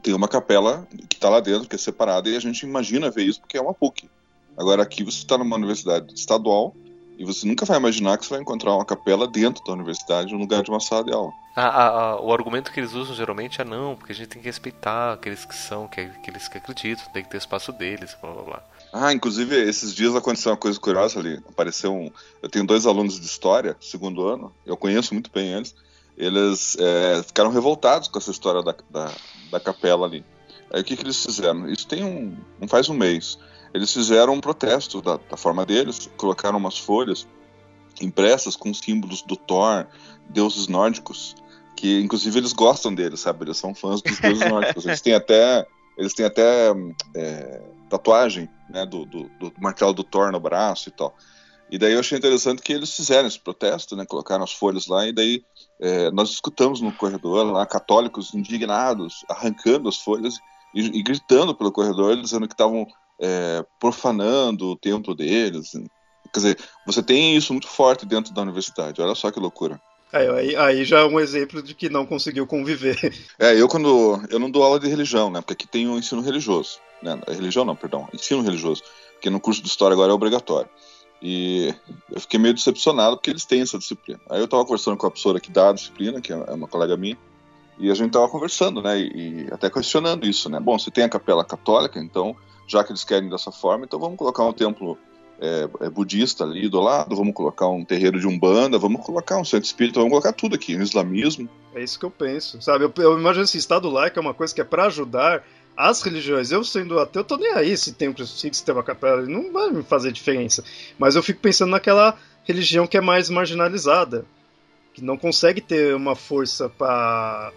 tem uma capela que está lá dentro, que é separada, e a gente imagina ver isso porque é uma PUC. Agora aqui você está numa universidade estadual e você nunca vai imaginar que você vai encontrar uma capela dentro da universidade, no lugar de uma sala de aula. Ah, ah, ah, o argumento que eles usam geralmente é não, porque a gente tem que respeitar aqueles que são, que, aqueles que acreditam, tem que ter espaço deles, blá blá blá. Ah, inclusive, esses dias aconteceu uma coisa curiosa ali. Apareceu um. Eu tenho dois alunos de história, segundo ano, eu conheço muito bem eles. Eles é, ficaram revoltados com essa história da, da, da, capela ali. Aí o que, que eles fizeram? Isso tem um. não faz um mês. Eles fizeram um protesto da, da forma deles, colocaram umas folhas impressas com símbolos do Thor, deuses nórdicos, que inclusive eles gostam deles, sabe? Eles são fãs dos deuses nórdicos. Eles têm até. Eles têm até. É, tatuagem né, do, do, do, martelo do Thor no braço e tal. E daí eu achei interessante que eles fizeram esse protesto, né, colocaram as folhas lá, e daí é, nós escutamos no corredor lá católicos indignados, arrancando as folhas e, e gritando pelo corredor, dizendo que estavam é, profanando o templo deles. Quer dizer, você tem isso muito forte dentro da universidade, olha só que loucura. Aí, aí, já é um exemplo de que não conseguiu conviver. É, eu quando. Eu não dou aula de religião, né? Porque aqui tem o um ensino religioso. Né? Religião não, perdão, ensino religioso. Porque no curso de história agora é obrigatório. E eu fiquei meio decepcionado porque eles têm essa disciplina. Aí eu estava conversando com a professora que dá a disciplina, que é uma colega minha, E a gente estava conversando, né? E, até questionando isso, né? Bom, se tem a capela católica, então, já que eles querem dessa forma, então vamos colocar um templo é, é budista ali do lado, vamos colocar um terreiro de umbanda, vamos colocar um centro espírita, vamos colocar tudo aqui, no islamismo. É isso que eu penso, sabe? Eu, eu imagino esse Estado laico é uma coisa que é para ajudar as religiões. Eu sendo ateu, eu tô nem aí se tem um crucifixo, se tem uma capela, não vai me fazer diferença. Mas eu fico pensando naquela religião que é mais marginalizada, que não consegue ter uma força para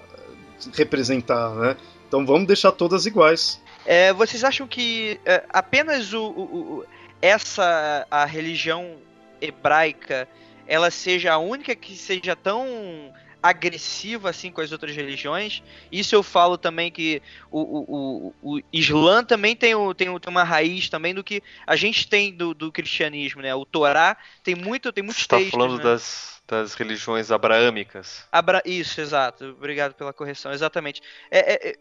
representar, né? Então vamos deixar todas iguais. É, vocês acham que é, apenas o, o, o, essa a religião hebraica ela seja a única que seja tão agressiva assim com as outras religiões. Isso eu falo também que o, o, o, o Islã também tem, o, tem, tem uma raiz também do que a gente tem do, do cristianismo, né? O Torá tem muito tem muitos Você tá textos. Tá falando né? das, das religiões abraâmicas. Abra... Isso, exato. Obrigado pela correção. Exatamente. É, é,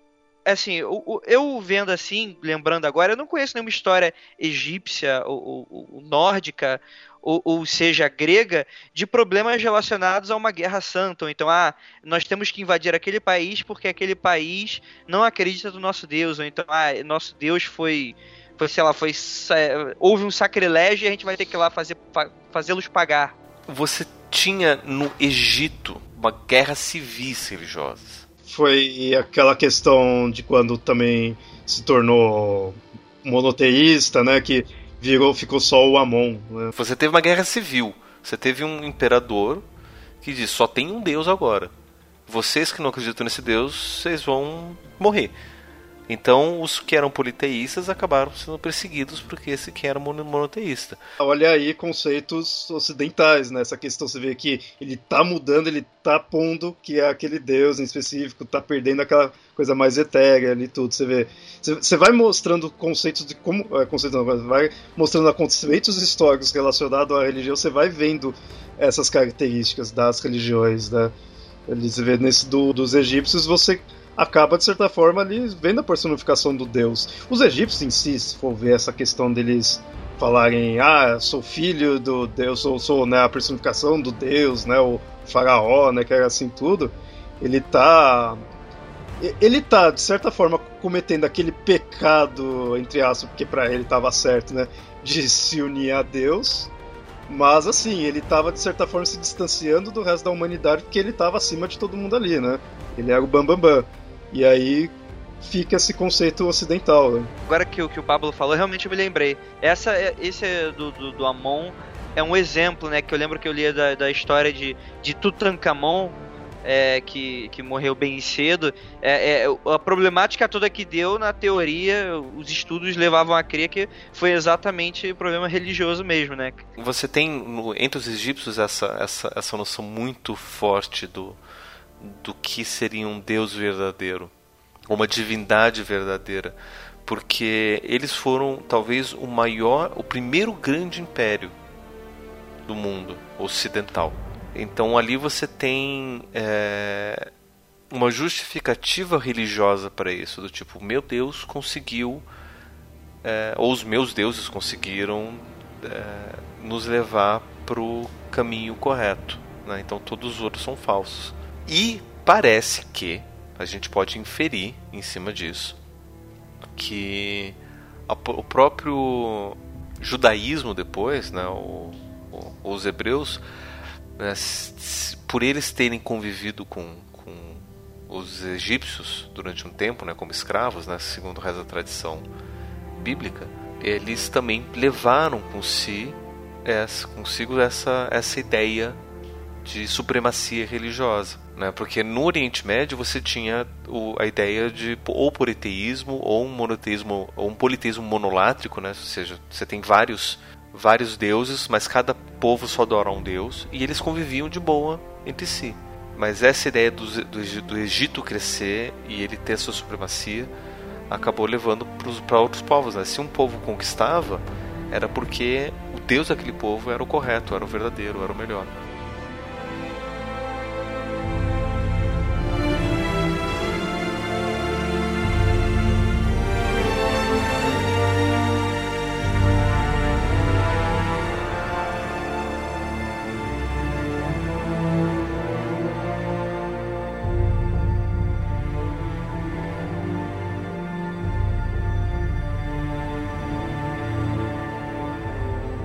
é assim, eu, eu, vendo assim, lembrando agora, eu não conheço nenhuma história egípcia ou, ou, ou nórdica ou, ou, seja, grega, de problemas relacionados a uma guerra santa. Ou então, ah, nós temos que invadir aquele país porque aquele país não acredita no nosso Deus. Ou então, ah, nosso Deus foi. Foi, sei lá, foi. Houve um sacrilégio e a gente vai ter que ir lá fazer, fazê-los pagar. Você tinha no Egito uma guerra civis religiosa. Foi aquela questão de quando também se tornou monoteísta, né? Que virou, ficou só o Amon. Né? Você teve uma guerra civil. Você teve um imperador que diz só tem um Deus agora. Vocês que não acreditam nesse Deus, vocês vão morrer. Então, os que eram politeístas acabaram sendo perseguidos porque esse que era monoteísta. Olha aí conceitos ocidentais, né? Questão você vê que ele tá mudando, ele tá pondo que é aquele deus em específico, tá perdendo aquela coisa mais etérea ali tudo. Você vê, você vai mostrando conceitos de como, é, conceitos não, vai mostrando acontecimentos históricos relacionados à religião, você vai vendo essas características das religiões, né? Você vê nesse do, dos egípcios, você acaba, de certa forma, ali vendo a personificação do deus. Os egípcios em si, se for ver essa questão deles falarem, ah, sou filho do deus, sou, sou né, a personificação do deus, né, o faraó, né, que era assim tudo, ele tá ele tá, de certa forma, cometendo aquele pecado, entre aspas, porque para ele tava certo, né? De se unir a Deus. Mas assim, ele tava, de certa forma, se distanciando do resto da humanidade porque ele tava acima de todo mundo ali, né? Ele era o Bambambam. Bam, bam. E aí fica esse conceito ocidental. Né? Agora que, que o Pablo falou, realmente eu me lembrei. Essa, é, esse é do, do, do, Amon é um exemplo, né? Que eu lembro que eu li da, da história de, de Tutankhamon, é, que, que morreu bem cedo. É, é, a problemática toda que deu, na teoria, os estudos levavam a crer que foi exatamente problema religioso mesmo, né? Você tem no, entre os egípcios essa, essa, essa noção muito forte do, do que seria um Deus verdadeiro, uma divindade verdadeira, porque eles foram talvez o maior, o primeiro grande império do mundo ocidental. Então ali você tem é, uma justificativa religiosa para isso, do tipo, meu Deus conseguiu, é, ou os meus deuses conseguiram é, nos levar para o caminho correto. Né? Então todos os outros são falsos. E parece que a gente pode inferir em cima disso que a, o próprio judaísmo depois, né, o, o, os hebreus, né, por eles terem convivido com, com os egípcios durante um tempo, né, como escravos, né, segundo reza a tradição bíblica, eles também levaram consigo essa, consigo essa, essa ideia de supremacia religiosa. Né? Porque no Oriente Médio você tinha o, a ideia de ou politeísmo ou um monoteísmo ou um politeísmo monolátrico, né? ou seja, você tem vários vários deuses, mas cada povo só adora um deus e eles conviviam de boa entre si. Mas essa ideia do, do, do Egito crescer e ele ter sua supremacia acabou levando para outros povos. Né? Se um povo conquistava, era porque o deus daquele povo era o correto, era o verdadeiro, era o melhor.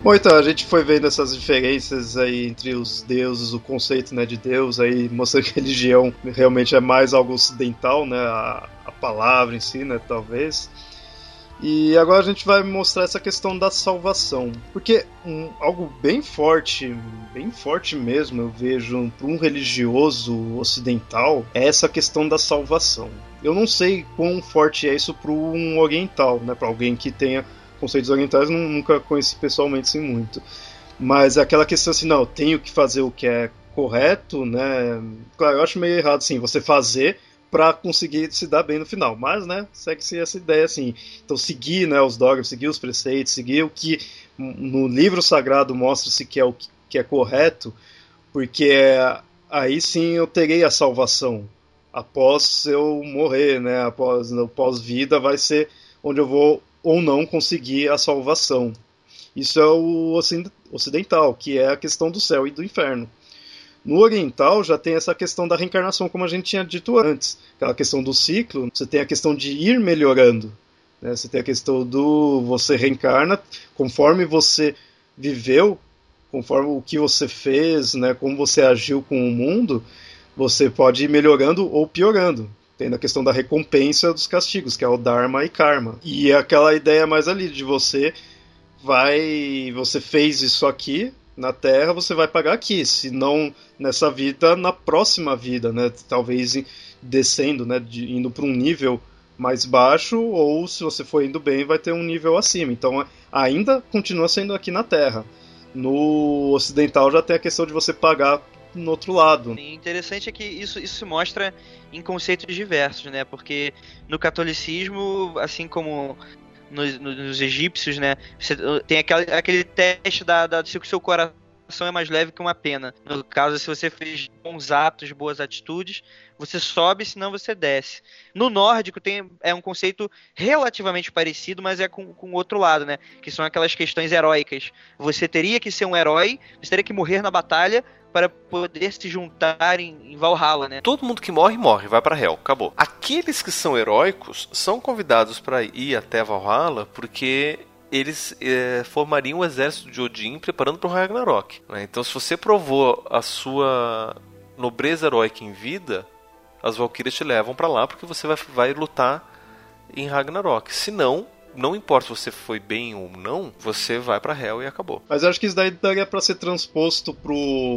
Bom, então, a gente foi vendo essas diferenças aí entre os deuses, o conceito né, de Deus, aí mostrando que religião realmente é mais algo ocidental, né? A, a palavra em si, né? Talvez. E agora a gente vai mostrar essa questão da salvação. Porque um, algo bem forte, bem forte mesmo, eu vejo para um religioso ocidental, é essa questão da salvação. Eu não sei quão forte é isso para um oriental, né? Para alguém que tenha conceitos orientais, nunca conheci pessoalmente assim muito. Mas aquela questão assim, não, tenho que fazer o que é correto, né? Claro, eu acho meio errado assim, você fazer para conseguir se dar bem no final. Mas, né, segue-se essa ideia assim. Então, seguir né, os dogmas, seguir os preceitos, seguir o que no livro sagrado mostra-se que é o que é correto, porque aí sim eu terei a salvação. Após eu morrer, né, após o pós-vida, vai ser onde eu vou ou não conseguir a salvação. Isso é o ocidental, que é a questão do céu e do inferno. No oriental já tem essa questão da reencarnação, como a gente tinha dito antes. Aquela questão do ciclo, você tem a questão de ir melhorando. Né? Você tem a questão do você reencarna conforme você viveu, conforme o que você fez, né? como você agiu com o mundo, você pode ir melhorando ou piorando. Tem a questão da recompensa dos castigos, que é o Dharma e Karma. E é aquela ideia mais ali de você vai. Você fez isso aqui, na Terra, você vai pagar aqui. Se não nessa vida, na próxima vida, né? Talvez descendo, né? De, indo para um nível mais baixo, ou se você for indo bem, vai ter um nível acima. Então ainda continua sendo aqui na Terra. No ocidental já tem a questão de você pagar no outro lado. O interessante é que isso, isso se mostra em conceitos diversos, né? Porque no catolicismo, assim como nos, nos egípcios, né? Você tem aquele, aquele teste da, da, se o seu coração é mais leve que uma pena. No caso, se você fez bons atos, boas atitudes, você sobe, senão você desce. No nórdico tem, é um conceito relativamente parecido, mas é com, com outro lado, né? Que são aquelas questões heróicas. Você teria que ser um herói, você teria que morrer na batalha para poder se juntar em, em, Valhalla, né? Todo mundo que morre, morre, vai para Hell, acabou. Aqueles que são heróicos são convidados para ir até Valhalla porque eles é, formariam o exército de Odin preparando para o Ragnarok. Né? Então, se você provou a sua nobreza heróica em vida, as Valkyrias te levam para lá porque você vai, vai lutar em Ragnarok. Se não, não importa se você foi bem ou não, você vai para Hell e acabou. Mas acho que isso daí daria para ser transposto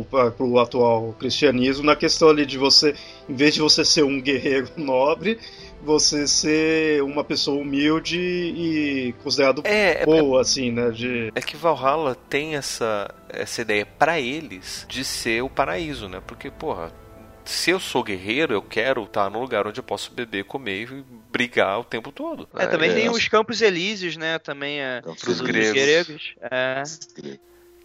pra, pro atual cristianismo na questão ali de você, em vez de você ser um guerreiro nobre, você ser uma pessoa humilde e considerado é, é boa, é, assim, né? De... É que Valhalla tem essa, essa ideia para eles de ser o paraíso, né? Porque, porra, se eu sou guerreiro, eu quero estar num lugar onde eu posso beber, comer e brigar o tempo todo. É, também é, tem é. os Campos Elíseos, né? Também é para os gregos. gregos. É.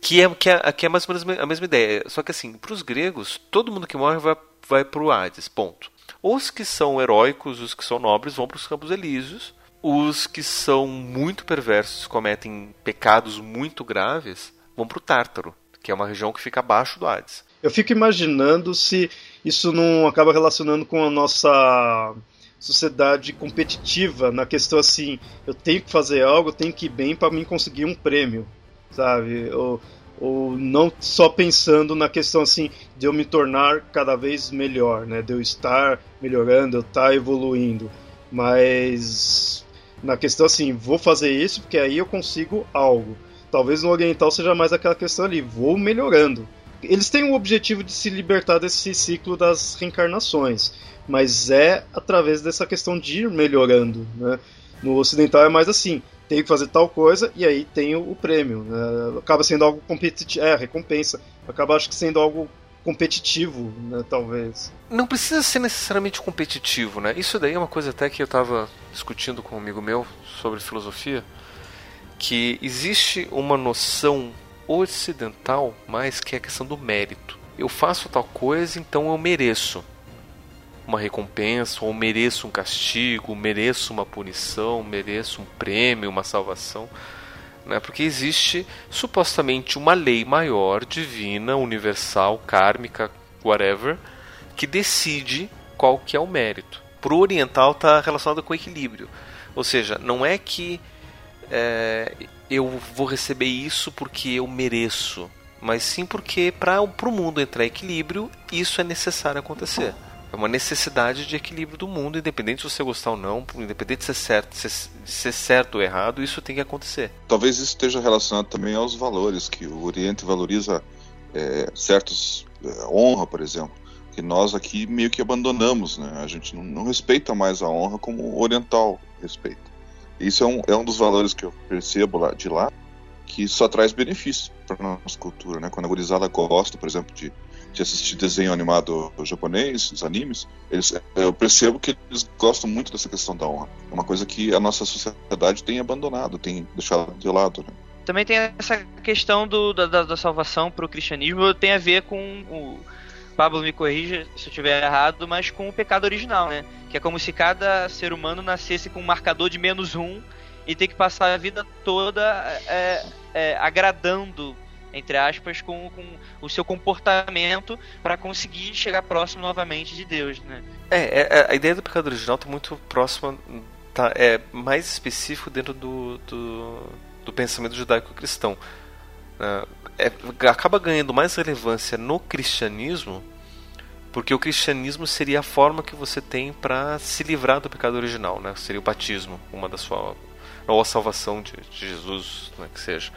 Que é, que, é, que é mais ou menos a mesma ideia. Só que assim, para os gregos, todo mundo que morre vai, vai para o Hades, ponto. Os que são heróicos, os que são nobres, vão para os Campos Elíseos. Os que são muito perversos, cometem pecados muito graves, vão para o Tártaro, que é uma região que fica abaixo do Hades. Eu fico imaginando se isso não acaba relacionando com a nossa sociedade competitiva na questão assim, eu tenho que fazer algo, eu tenho que ir bem para mim conseguir um prêmio, sabe? Ou, ou não só pensando na questão assim de eu me tornar cada vez melhor, né? De eu estar melhorando, eu estar evoluindo, mas na questão assim, vou fazer isso porque aí eu consigo algo. Talvez no oriental seja mais aquela questão ali, vou melhorando eles têm o objetivo de se libertar desse ciclo das reencarnações, mas é através dessa questão de ir melhorando. Né? No ocidental é mais assim: tem que fazer tal coisa e aí tem o, prêmio. Né? Acaba sendo algo competitivo, é, recompensa. Acaba acho que sendo algo competitivo, né, talvez. Não precisa ser necessariamente competitivo, né? Isso daí é uma coisa até que eu estava discutindo com um amigo meu sobre filosofia, que existe uma noção ocidental mais que a questão do mérito. Eu faço tal coisa, então eu mereço uma recompensa, ou mereço um castigo, mereço uma punição, mereço um prêmio, uma salvação. Né? Porque existe supostamente uma lei maior, divina, universal, kármica, whatever, que decide qual que é o mérito. Para o oriental está relacionado com equilíbrio. Ou seja, não é que é, eu vou receber isso porque eu mereço, mas sim porque para o mundo entrar em equilíbrio, isso é necessário acontecer. É uma necessidade de equilíbrio do mundo, independente se você gostar ou não, independente de ser certo, ser, ser certo ou errado, isso tem que acontecer. Talvez isso esteja relacionado também aos valores, que o Oriente valoriza é, certos. É, honra, por exemplo, que nós aqui meio que abandonamos, né? A gente não, não respeita mais a honra como o oriental respeita. Isso é um, é um dos valores que eu percebo lá, de lá, que só traz benefícios para nossa cultura, né? Quando a gurizada gosta, por exemplo, de, de assistir desenho animado japonês, os animes, eles, eu percebo que eles gostam muito dessa questão da honra. É uma coisa que a nossa sociedade tem abandonado, tem deixado de lado, né? Também tem essa questão do, da, da salvação para o cristianismo, tem a ver com o Pablo me corrija se eu estiver errado, mas com o pecado original, né? Que é como se cada ser humano nascesse com um marcador de menos um e ter que passar a vida toda é, é, agradando, entre aspas, com, com o seu comportamento para conseguir chegar próximo novamente de Deus, né? É, é, a ideia do pecado original está muito próxima, tá, é mais específico dentro do, do, do pensamento judaico-cristão. Uh, é, acaba ganhando mais relevância no cristianismo, porque o cristianismo seria a forma que você tem para se livrar do pecado original, né? Seria o batismo, uma das formas, ou a salvação de, de Jesus, né, que seja.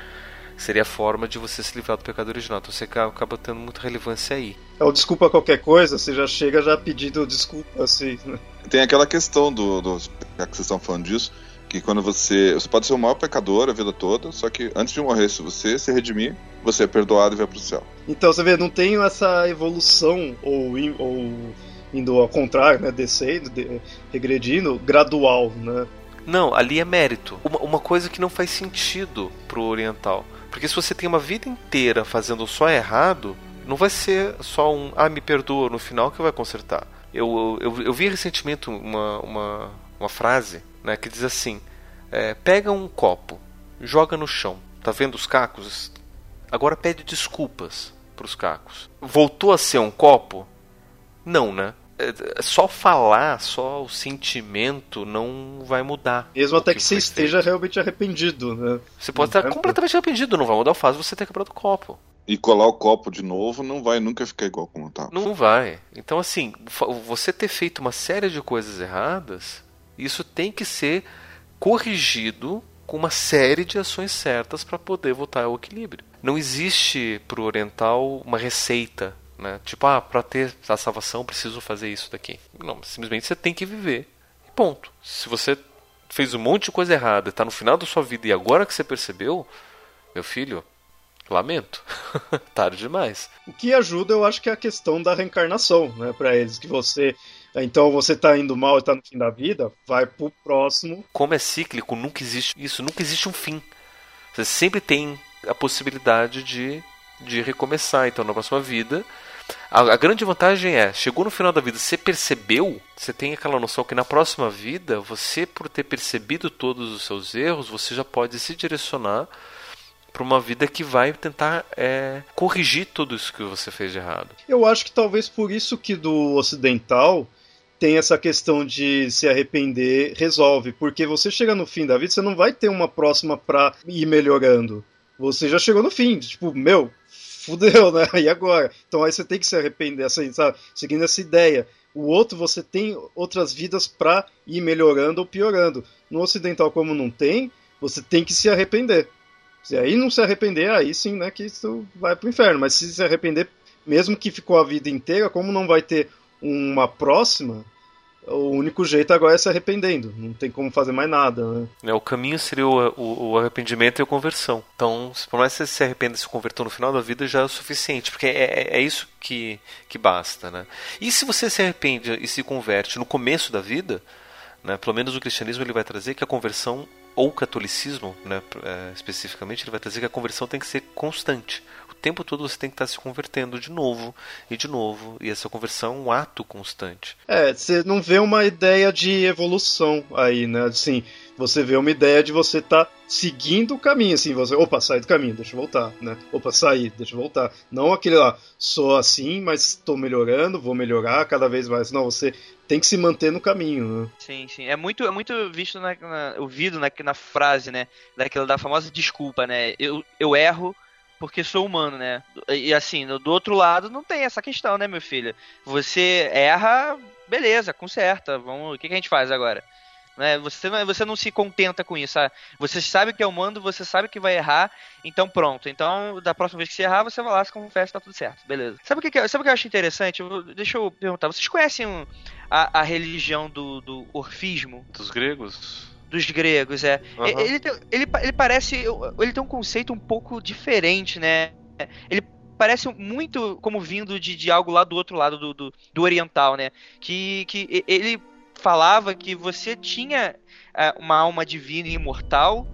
Seria a forma de você se livrar do pecado original. Então você acaba tendo muita relevância aí. É o desculpa qualquer coisa, você já chega já pedindo desculpa, assim. Né? Tem aquela questão do, do. Já que vocês estão falando disso, que quando você. Você pode ser o maior pecador a vida toda, só que antes de morrer, se você se redimir, você é perdoado e vai pro céu. Então, você vê, não tem essa evolução, ou, ou indo ao contrário, né? Descendo, de, regredindo, gradual, né? Não, ali é mérito. Uma, uma coisa que não faz sentido pro oriental. Porque se você tem uma vida inteira fazendo só errado, não vai ser só um ah, me perdoa no final que vai consertar. Eu, eu, eu vi recentemente uma, uma, uma frase né, que diz assim: é, pega um copo, joga no chão, tá vendo os cacos? Agora pede desculpas para os cacos. Voltou a ser um copo? Não, né? É, é, só falar, só o sentimento não vai mudar. Mesmo até que, que você esteja feito. realmente arrependido, né? Você pode estar completamente arrependido, não vai mudar o fato de você ter quebrado o copo. E colar o copo de novo não vai nunca ficar igual como tá. Não vai. Então, assim, você ter feito uma série de coisas erradas isso tem que ser corrigido com uma série de ações certas para poder voltar ao equilíbrio. Não existe para o oriental uma receita, né? Tipo, ah, para ter a salvação preciso fazer isso daqui. Não, simplesmente você tem que viver. E ponto. Se você fez um monte de coisa errada, está no final da sua vida e agora que você percebeu, meu filho, lamento. Tarde demais. O que ajuda, eu acho que é a questão da reencarnação, né, para eles, que você então você tá indo mal e tá no fim da vida, vai pro próximo. Como é cíclico, nunca existe isso, nunca existe um fim. Você sempre tem a possibilidade de, de recomeçar. Então na próxima vida. A, a grande vantagem é, chegou no final da vida, você percebeu, você tem aquela noção que na próxima vida, você por ter percebido todos os seus erros, você já pode se direcionar para uma vida que vai tentar é, corrigir tudo isso que você fez de errado. Eu acho que talvez por isso que do ocidental tem essa questão de se arrepender, resolve. Porque você chega no fim da vida, você não vai ter uma próxima pra ir melhorando. Você já chegou no fim, tipo, meu, fudeu, né? E agora? Então aí você tem que se arrepender, assim, sabe? Seguindo essa ideia. O outro, você tem outras vidas pra ir melhorando ou piorando. No ocidental, como não tem, você tem que se arrepender. Se aí não se arrepender, aí sim, né, que isso vai pro inferno. Mas se se arrepender, mesmo que ficou a vida inteira, como não vai ter uma próxima, o único jeito agora é se arrependendo. Não tem como fazer mais nada, né? É, o caminho seria o, o, o, arrependimento e a conversão. Então, por mais que você se arrependa e se convertou no final da vida, já é o suficiente. Porque é, é, é isso que, que basta, né? E se você se arrepende e se converte no começo da vida, né, pelo menos o cristianismo ele vai trazer que a conversão ou o catolicismo, né, é, especificamente, ele vai trazer que a conversão tem que ser constante tempo todo você tem que estar se convertendo de novo e de novo. E essa conversão é um ato constante. É, você não vê uma ideia de evolução aí, né? Assim, você vê uma ideia de você estar tá seguindo o caminho, assim, você, opa, sai do caminho, deixa eu voltar, né? Opa, sair, deixa eu voltar. Não aquele lá, sou assim, mas estou melhorando, vou melhorar cada vez mais. Não, você tem que se manter no caminho, né? Sim, sim. É muito, é muito visto, na, na, ouvido na, na frase, né? Daquela da famosa desculpa, né? Eu, eu erro porque sou humano, né? E assim, do outro lado não tem essa questão, né, meu filho? Você erra, beleza, conserta. Vamos, o que, a gente faz agora? Né? Você, não, você não se contenta com isso. Você sabe que é humano, você sabe que vai errar, então pronto. Então, da próxima vez que você errar, você vai lá, se confessa, tá tudo certo. Beleza. Sabe o que, sabe o que eu acho interessante? Deixa eu perguntar. Vocês conhecem a, a religião do, do orfismo? Dos gregos? Dos gregos, é. Uhum. Ele, ele, ele parece. Ele tem um conceito um pouco diferente, né? Ele parece muito como vindo de, de algo lá do outro lado do, do, do oriental, né? Que, que ele falava que você tinha é, uma alma divina e imortal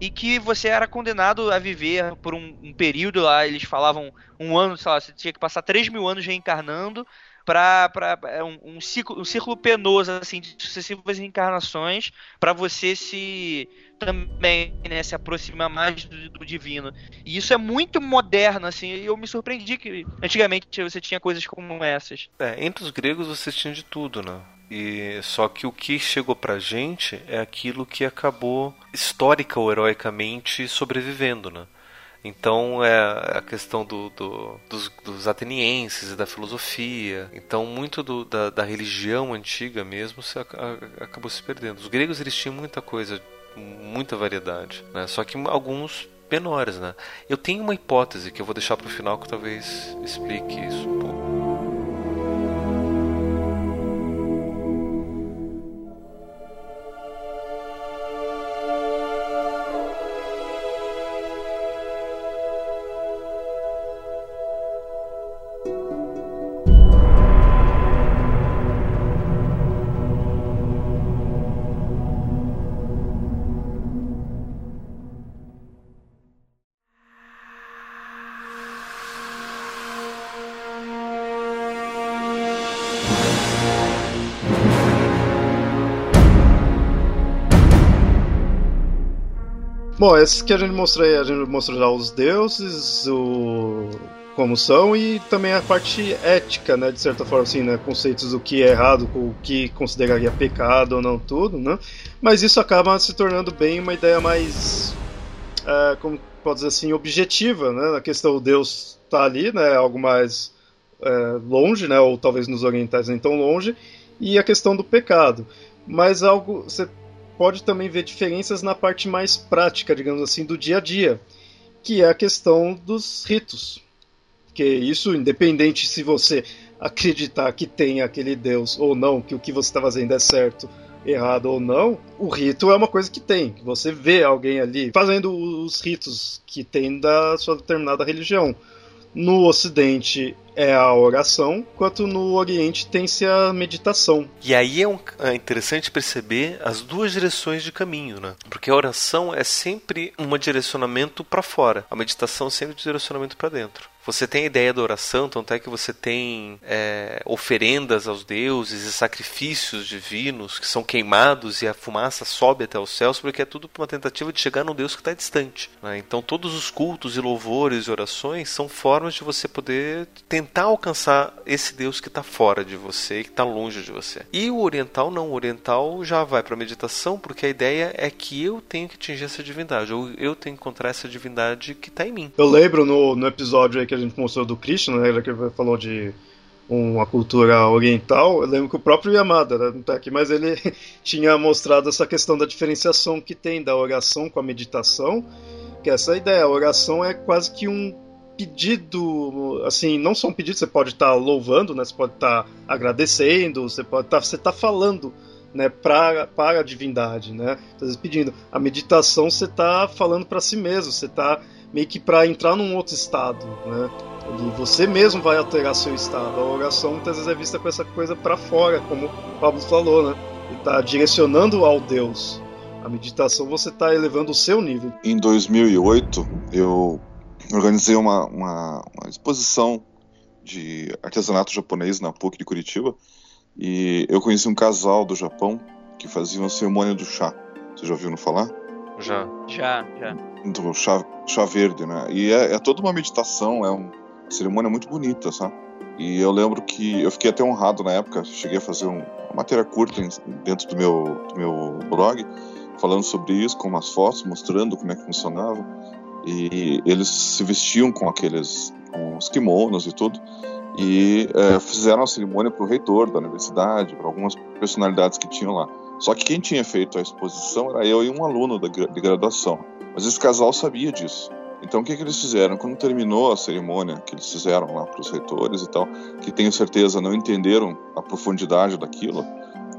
e que você era condenado a viver por um, um, período lá, eles falavam um ano, sei lá, você tinha que passar 3 mil anos reencarnando para é um, um, ciclo, um círculo penoso assim de sucessivas reencarnações para você se também né, se aproximar mais do, do, divino. E isso é muito moderno assim e eu me surpreendi que antigamente você tinha coisas como essas. É, entre os gregos você tinha de tudo né? E só que o que chegou pra gente é aquilo que acabou histórica ou heroicamente sobrevivendo né então é a questão do, do, dos, dos, atenienses e da filosofia. Então muito do, da, da, religião antiga mesmo se, a, a, acabou se perdendo. Os gregos eles tinham muita coisa, muita variedade, né? Só que alguns menores, né? Eu tenho uma hipótese que eu vou deixar para o final que talvez explique isso um pouco. Bom, esses que a gente mostrou aí, a gente mostrou já os deuses, o como são e também a parte ética, né, de certa forma assim, né, conceitos do que é errado, o que consideraria pecado ou não tudo, né? Mas isso acaba se tornando bem uma ideia mais é, como pode dizer assim, objetiva, né? Na questão o Deus está ali, né, algo mais é, longe, né, ou talvez nos orientais nem tão longe, e a questão do pecado. Mas algo você pode também ver diferenças na parte mais prática, digamos assim, do dia a dia, que é a questão dos ritos. Que isso, independente se você acreditar que tem aquele Deus ou não, que o que você está fazendo é certo, errado ou não, o rito é uma coisa que tem. Você vê alguém ali fazendo os ritos que tem da sua determinada religião. No Ocidente é a oração, enquanto no Oriente tem-se a meditação. E aí é, um, é, interessante perceber as duas direções de caminho, né? Porque a oração é sempre um direcionamento para fora, a meditação sempre um direcionamento para dentro. Você tem a ideia da oração, tanto é que você tem é, oferendas aos deuses e sacrifícios divinos que são queimados e a fumaça sobe até os céus, porque é tudo uma tentativa de chegar num Deus que está distante. Né? Então, todos os cultos e louvores e orações são formas de você poder tentar alcançar esse Deus que está fora de você, que está longe de você. E o oriental não, o oriental já vai para a meditação, porque a ideia é que eu tenho que atingir essa divindade, ou eu tenho que encontrar essa divindade que está em mim. Eu lembro no, no episódio aí que a gente mostrou do Krishna, né, que falou de uma cultura oriental, eu lembro que o próprio Yamada, né, não está aqui, mas ele tinha mostrado essa questão da diferenciação que tem da oração com a meditação, que é essa ideia, a oração é quase que um pedido, assim, não só um pedido, você pode estar tá louvando, né, você pode estar tá agradecendo, você pode estar, tá, você está falando, né, para, para a divindade, né, às vezes pedindo. A meditação você está falando para si mesmo, você está meio que para entrar num outro estado, né? E você mesmo vai alterar seu estado. A oração muitas vezes é vista com essa coisa para fora, como o Pablo falou, né? Ele está direcionando ao Deus. A meditação você está elevando o seu nível. Em 2008, eu organizei uma, uma, uma exposição de artesanato japonês na PUC de Curitiba e eu conheci um casal do Japão que fazia uma cerimônia do chá. Você já ouviu falar? Já. Já, já. Do chá, chá verde, né? E é, é toda uma meditação, é uma cerimônia muito bonita, sabe? E eu lembro que eu fiquei até honrado na época, cheguei a fazer um, uma matéria curta dentro do meu, do meu blog, falando sobre isso, com umas fotos, mostrando como é que funcionava. E eles se vestiam com aqueles com os kimonos e tudo, e é, fizeram a cerimônia para o reitor da universidade, para algumas personalidades que tinham lá. Só que quem tinha feito a exposição era eu e um aluno de graduação. Mas esse casal sabia disso. Então o que, que eles fizeram? Quando terminou a cerimônia que eles fizeram lá para os reitores e tal, que tenho certeza não entenderam a profundidade daquilo,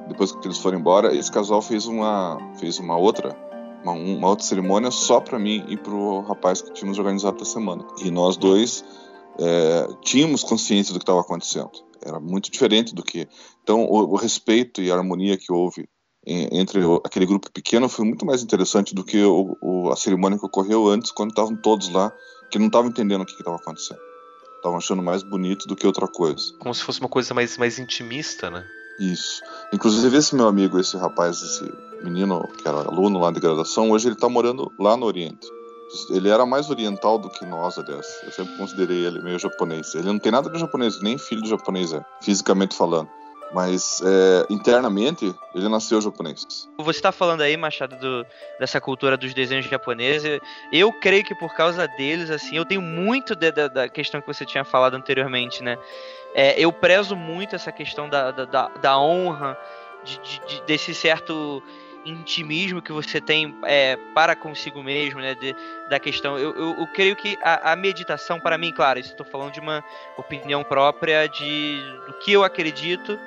depois que eles foram embora, esse casal fez uma, fez uma outra uma, uma outra cerimônia só para mim e para o rapaz que tínhamos organizado a semana. E nós dois é, tínhamos consciência do que estava acontecendo. Era muito diferente do que. Então, o, o respeito e a harmonia que houve entre aquele grupo pequeno foi muito mais interessante do que o, o, a cerimônia que ocorreu antes, quando estavam todos lá, que não estavam entendendo o que estava acontecendo. Estavam achando mais bonito do que outra coisa. Como se fosse uma coisa mais, mais intimista, né? Isso. Inclusive, esse meu amigo, esse rapaz, esse menino que era aluno lá de graduação, hoje ele está morando lá no Oriente. Ele era mais oriental do que nós, aliás. Eu sempre considerei ele meio japonês. Ele não tem nada de japonês, nem filho de japonês é, fisicamente falando. Mas é, internamente ele nasceu japonês. Você está falando aí, Machado, do, dessa cultura dos desenhos japoneses. Eu creio que por causa deles, assim, eu tenho muito de, de, da questão que você tinha falado anteriormente, né? É, eu prezo muito essa questão da, da, da honra, de, de, desse certo intimismo que você tem é, para consigo mesmo, né? De, da questão. Eu, eu, eu creio que a, a, meditação, para mim, claro, isso estou falando de uma opinião própria de do que eu acredito.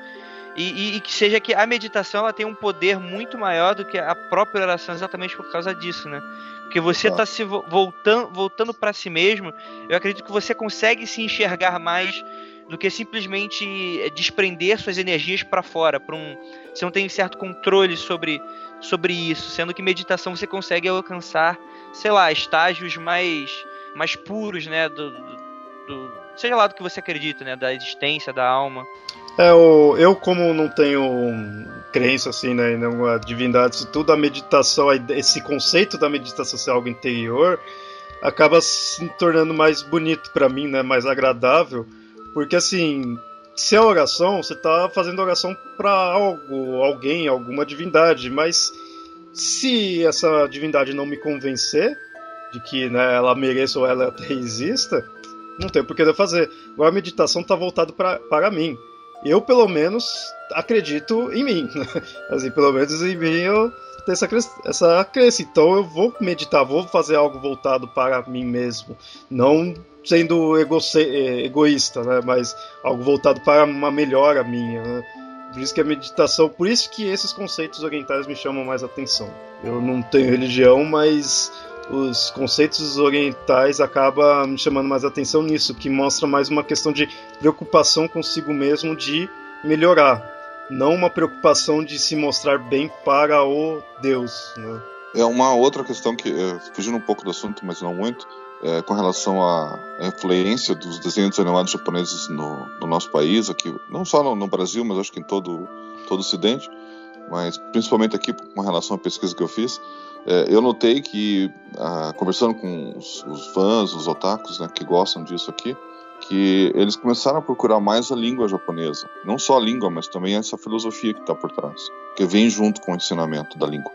E, e, e, que seja que a meditação ela tem um poder muito maior do que a própria oração, exatamente por causa disso, né? Porque você está se voltando, voltando para si mesmo. Eu acredito que você consegue se enxergar mais do que simplesmente eh, desprender suas energias para fora, para um você não tem certo controle sobre sobre isso, sendo que meditação você consegue alcançar, sei lá, estágios mais mais puros, né, do, do, seja lá do que você acredita, né, da existência, da alma. É, eu, eu como não tenho crença assim, né, em divindade, tudo a meditação, esse conceito da meditação ser algo interior, acaba se tornando mais bonito para mim, né, mais agradável porque assim, se é oração, você está fazendo oração para algo, alguém, alguma divindade, mas se essa divindade não me convencer de que né, ela mereça ou ela exista, não tem por que eu fazer. Agora a meditação está voltada para mim. Eu, pelo menos, acredito em mim. Assim, pelo menos em mim eu tenho essa, essa crença. Então eu vou meditar, vou fazer algo voltado para mim mesmo. Não sendo eh, egoísta, né? Mas algo voltado para uma melhora minha, né? Por isso que a meditação, por isso que esses conceitos orientais me chamam mais atenção. Eu não tenho religião, mas os conceitos orientais acabam me chamando mais atenção nisso, que mostra mais uma questão de preocupação consigo mesmo de melhorar, não uma preocupação de se mostrar bem para o Deus, né? É uma outra questão que, eh, fugindo um pouco do assunto, mas não muito, é, com relação à influência dos desenhos animados japoneses no, no nosso país, aqui, não só no, no, Brasil, mas acho que em todo, todo o Ocidente, mas principalmente aqui com relação à pesquisa que eu fiz, é, eu notei que, ah, conversando com os, os, fãs, os otakus, né, que gostam disso aqui, que eles começaram a procurar mais a língua japonesa. Não só a língua, mas também essa filosofia que está por trás, que vem junto com o ensinamento da língua.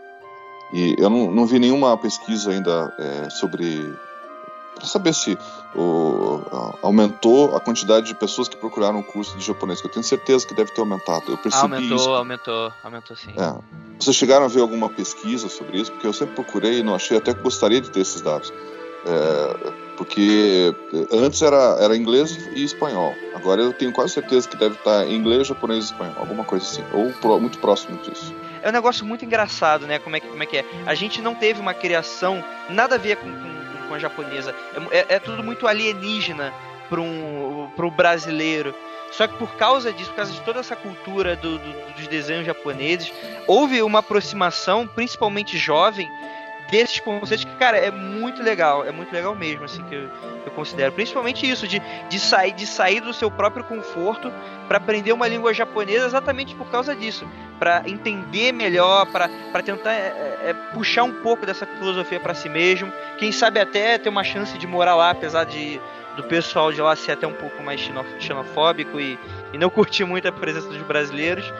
E eu não, não vi nenhuma pesquisa ainda é, sobre para saber se o, aumentou a quantidade de pessoas que procuraram o curso de japonês, que eu tenho certeza que deve ter aumentado. Eu percebi aumentou, isso. aumentou, aumentou sim. É. Vocês chegaram a ver alguma pesquisa sobre isso? Porque eu sempre procurei e não achei, até que gostaria de ter esses dados. É, porque antes era, era inglês e espanhol. Agora eu tenho quase certeza que deve estar inglês, japonês e espanhol, alguma coisa assim, ou pro, muito próximo disso. É um negócio muito engraçado, né? Como é, que, como é que é? A gente não teve uma criação nada a ver com, com com a japonesa. É, é, é tudo muito alienígena para um pro brasileiro. Só que por causa disso, por causa de toda essa cultura do, do, dos desenhos japoneses, houve uma aproximação, principalmente jovem, desses conceitos que, cara, é muito legal, é muito legal mesmo, assim, que eu, eu considero. Principalmente isso, de, de, sair, de sair do seu próprio conforto para aprender uma língua japonesa exatamente por causa disso. para entender melhor, para tentar é, é, é, puxar um pouco dessa filosofia para si mesmo. Quem sabe até ter uma chance de morar lá, apesar de do pessoal de lá ser até um pouco mais xenofóbico e, e não curtir muito a presença dos brasileiros.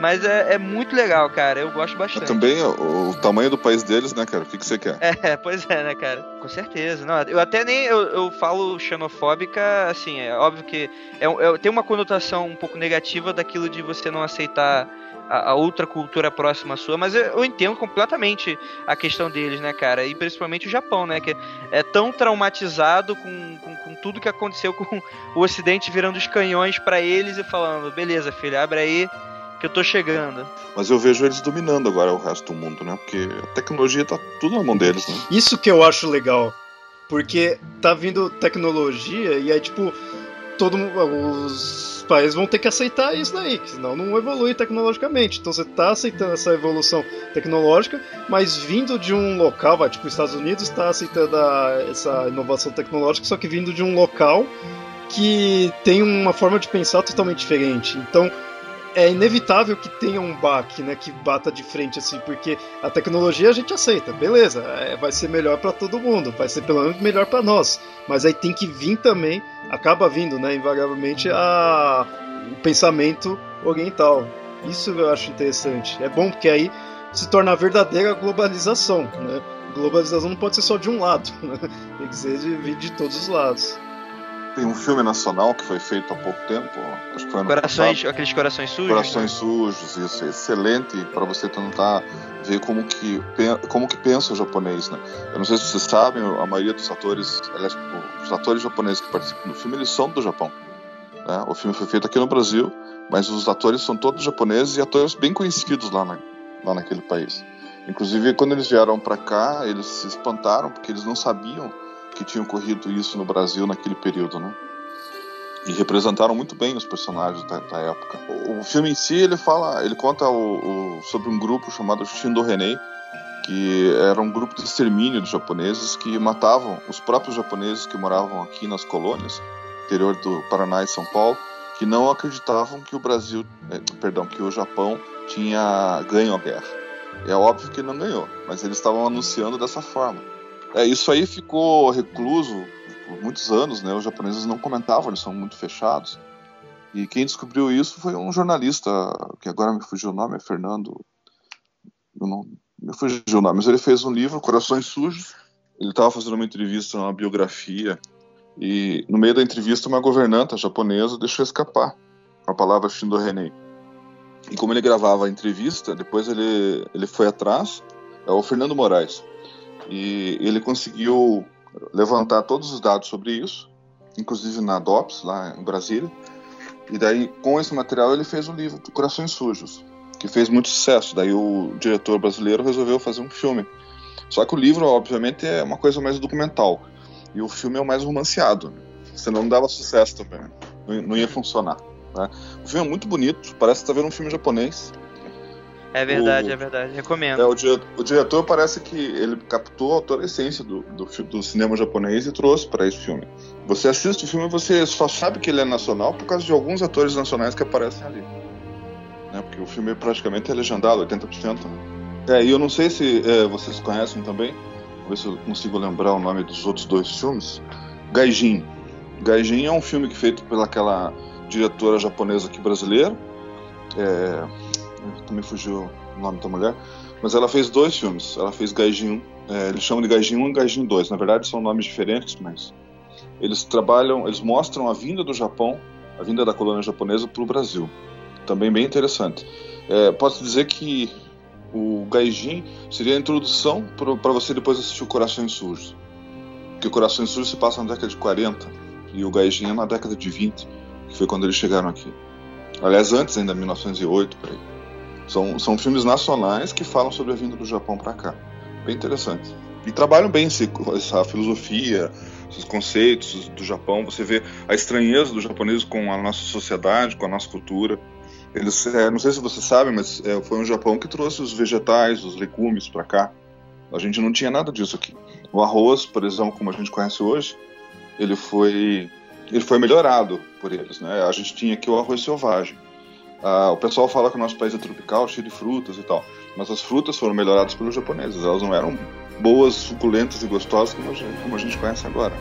Mas é, é, muito legal, cara. Eu gosto bastante. também o, o, tamanho do país deles, né, cara? O que, que você quer? É, pois é, né, cara? Com certeza. Não, eu até nem eu, eu falo xenofóbica, assim, é óbvio que é, é, tem uma conotação um pouco negativa daquilo de você não aceitar a, a outra cultura próxima à sua, mas eu, eu, entendo completamente a questão deles, né, cara? E principalmente o Japão, né? Que é tão traumatizado com, com, com tudo que aconteceu com o Ocidente virando os canhões para eles e falando: beleza, filho, abre aí que eu tô chegando. Mas eu vejo eles dominando agora o resto do mundo, né? Porque a tecnologia tá tudo na mão deles, né? Isso que eu acho legal. Porque tá vindo tecnologia e aí, tipo, todo os países vão ter que aceitar isso daí, senão não evolui tecnologicamente. Então você tá aceitando essa evolução tecnológica, mas vindo de um local, vai, tipo, os Estados Unidos está aceitando a, essa inovação tecnológica, só que vindo de um local que tem uma forma de pensar totalmente diferente. Então, é inevitável que tenha um baque, né, que bata de frente assim, porque a tecnologia a gente aceita, beleza, é, vai ser melhor para todo mundo, vai ser pelo menos melhor para nós, mas aí tem que vir também, acaba vindo, né, invariavelmente a o pensamento oriental. Isso eu acho interessante. É bom porque aí se torna a verdadeira globalização, né? Globalização não pode ser só de um lado, né? tem que ser de, de todos os lados. Tem um filme nacional que foi feito há pouco tempo, acho que foi corações, passado. aqueles corações sujos. Corações sujos, isso, excelente para você tentar ver como que como que pensa o japonês, né? Eu não sei se vocês sabem, a maioria dos atores, aliás, os atores japoneses que participam do filme, eles são do Japão. Né? O filme foi feito aqui no Brasil, mas os atores são todos japoneses e atores bem conhecidos lá, na, lá naquele país. Inclusive, quando eles vieram para cá, eles se espantaram porque eles não sabiam que tinha ocorrido isso no Brasil naquele período, né? E representaram muito bem os personagens da, da época. O, o, filme em si ele fala, ele conta o, o, sobre um grupo chamado Shindo Renei, que era um grupo de extermínio dos japoneses que matavam os próprios japoneses que moravam aqui nas colônias, interior do Paraná e São Paulo, que não acreditavam que o Brasil, eh, perdão, que o Japão tinha ganho a guerra. É óbvio que não ganhou, mas eles estavam anunciando dessa forma. É, isso aí ficou recluso por muitos anos, né? Os japoneses não comentavam, eles são muito fechados. E quem descobriu isso foi um jornalista, que agora me fugiu o nome, é Fernando. Não me fugiu o nome, mas ele fez um livro, Corações Sujos. Ele estava fazendo uma entrevista, uma biografia, e no meio da entrevista uma governanta japonesa deixou escapar a palavra Shindo Renei. E como ele gravava a entrevista, depois ele, ele foi atrás, é o Fernando Moraes. E ele conseguiu levantar todos os dados sobre isso, inclusive na DOPS, lá em Brasília. E daí, com esse material, ele fez o livro Corações Sujos, que fez muito sucesso. Daí o diretor brasileiro resolveu fazer um filme. Só que o livro, obviamente, é uma coisa mais documental. E o filme é o mais romanceado. Senão não dava sucesso também. Não ia funcionar. Né? O filme é muito bonito, parece estar tá vendo um filme japonês. É verdade, o, é verdade. Recomendo. É, o, o, diretor parece que ele captou toda a essência do, do, do cinema japonês e trouxe para esse filme. Você assiste o filme e você só sabe que ele é nacional por causa de alguns atores nacionais que aparecem ali. Né? Porque o filme praticamente é legendado, 80%. Né? É, e eu não sei se é, vocês conhecem também, vou ver se eu consigo lembrar o nome dos outros dois filmes. Gaijin. Gaijin é um filme que é feito pelaquela diretora japonesa aqui brasileira. É, também fugiu o nome da mulher, mas ela fez dois filmes. Ela fez Gaijin 1, é, eles chamam de Gaijin 1 e Gaijin 2. Na verdade são nomes diferentes, mas eles trabalham, eles mostram a vinda do Japão, a vinda da colônia japonesa para o Brasil. Também bem interessante. É, posso dizer que o Gaijin seria a introdução para você depois assistir o Corações Sujos. Porque o Corações Sujos se passa na década de 40 e o Gaijin é na década de 20, que foi quando eles chegaram aqui. Aliás, antes ainda, 1908, por aí. São, são filmes nacionais que falam sobre a vinda do Japão para cá. Bem interessante. E trabalham bem esse, essa filosofia, esses conceitos do Japão. Você vê a estranheza dos japoneses com a nossa sociedade, com a nossa cultura. Eles, é, não sei se você sabe, mas é, foi um Japão que trouxe os vegetais, os legumes para cá. A gente não tinha nada disso aqui. O arroz, por exemplo, como a gente conhece hoje, ele foi ele foi melhorado por eles, né? A gente tinha aqui o arroz selvagem. Ah, o pessoal fala que o nosso país é tropical, cheio de frutas e tal, mas as frutas foram melhoradas pelos japoneses. Elas não eram boas, suculentas e gostosas como a gente, como a gente conhece agora.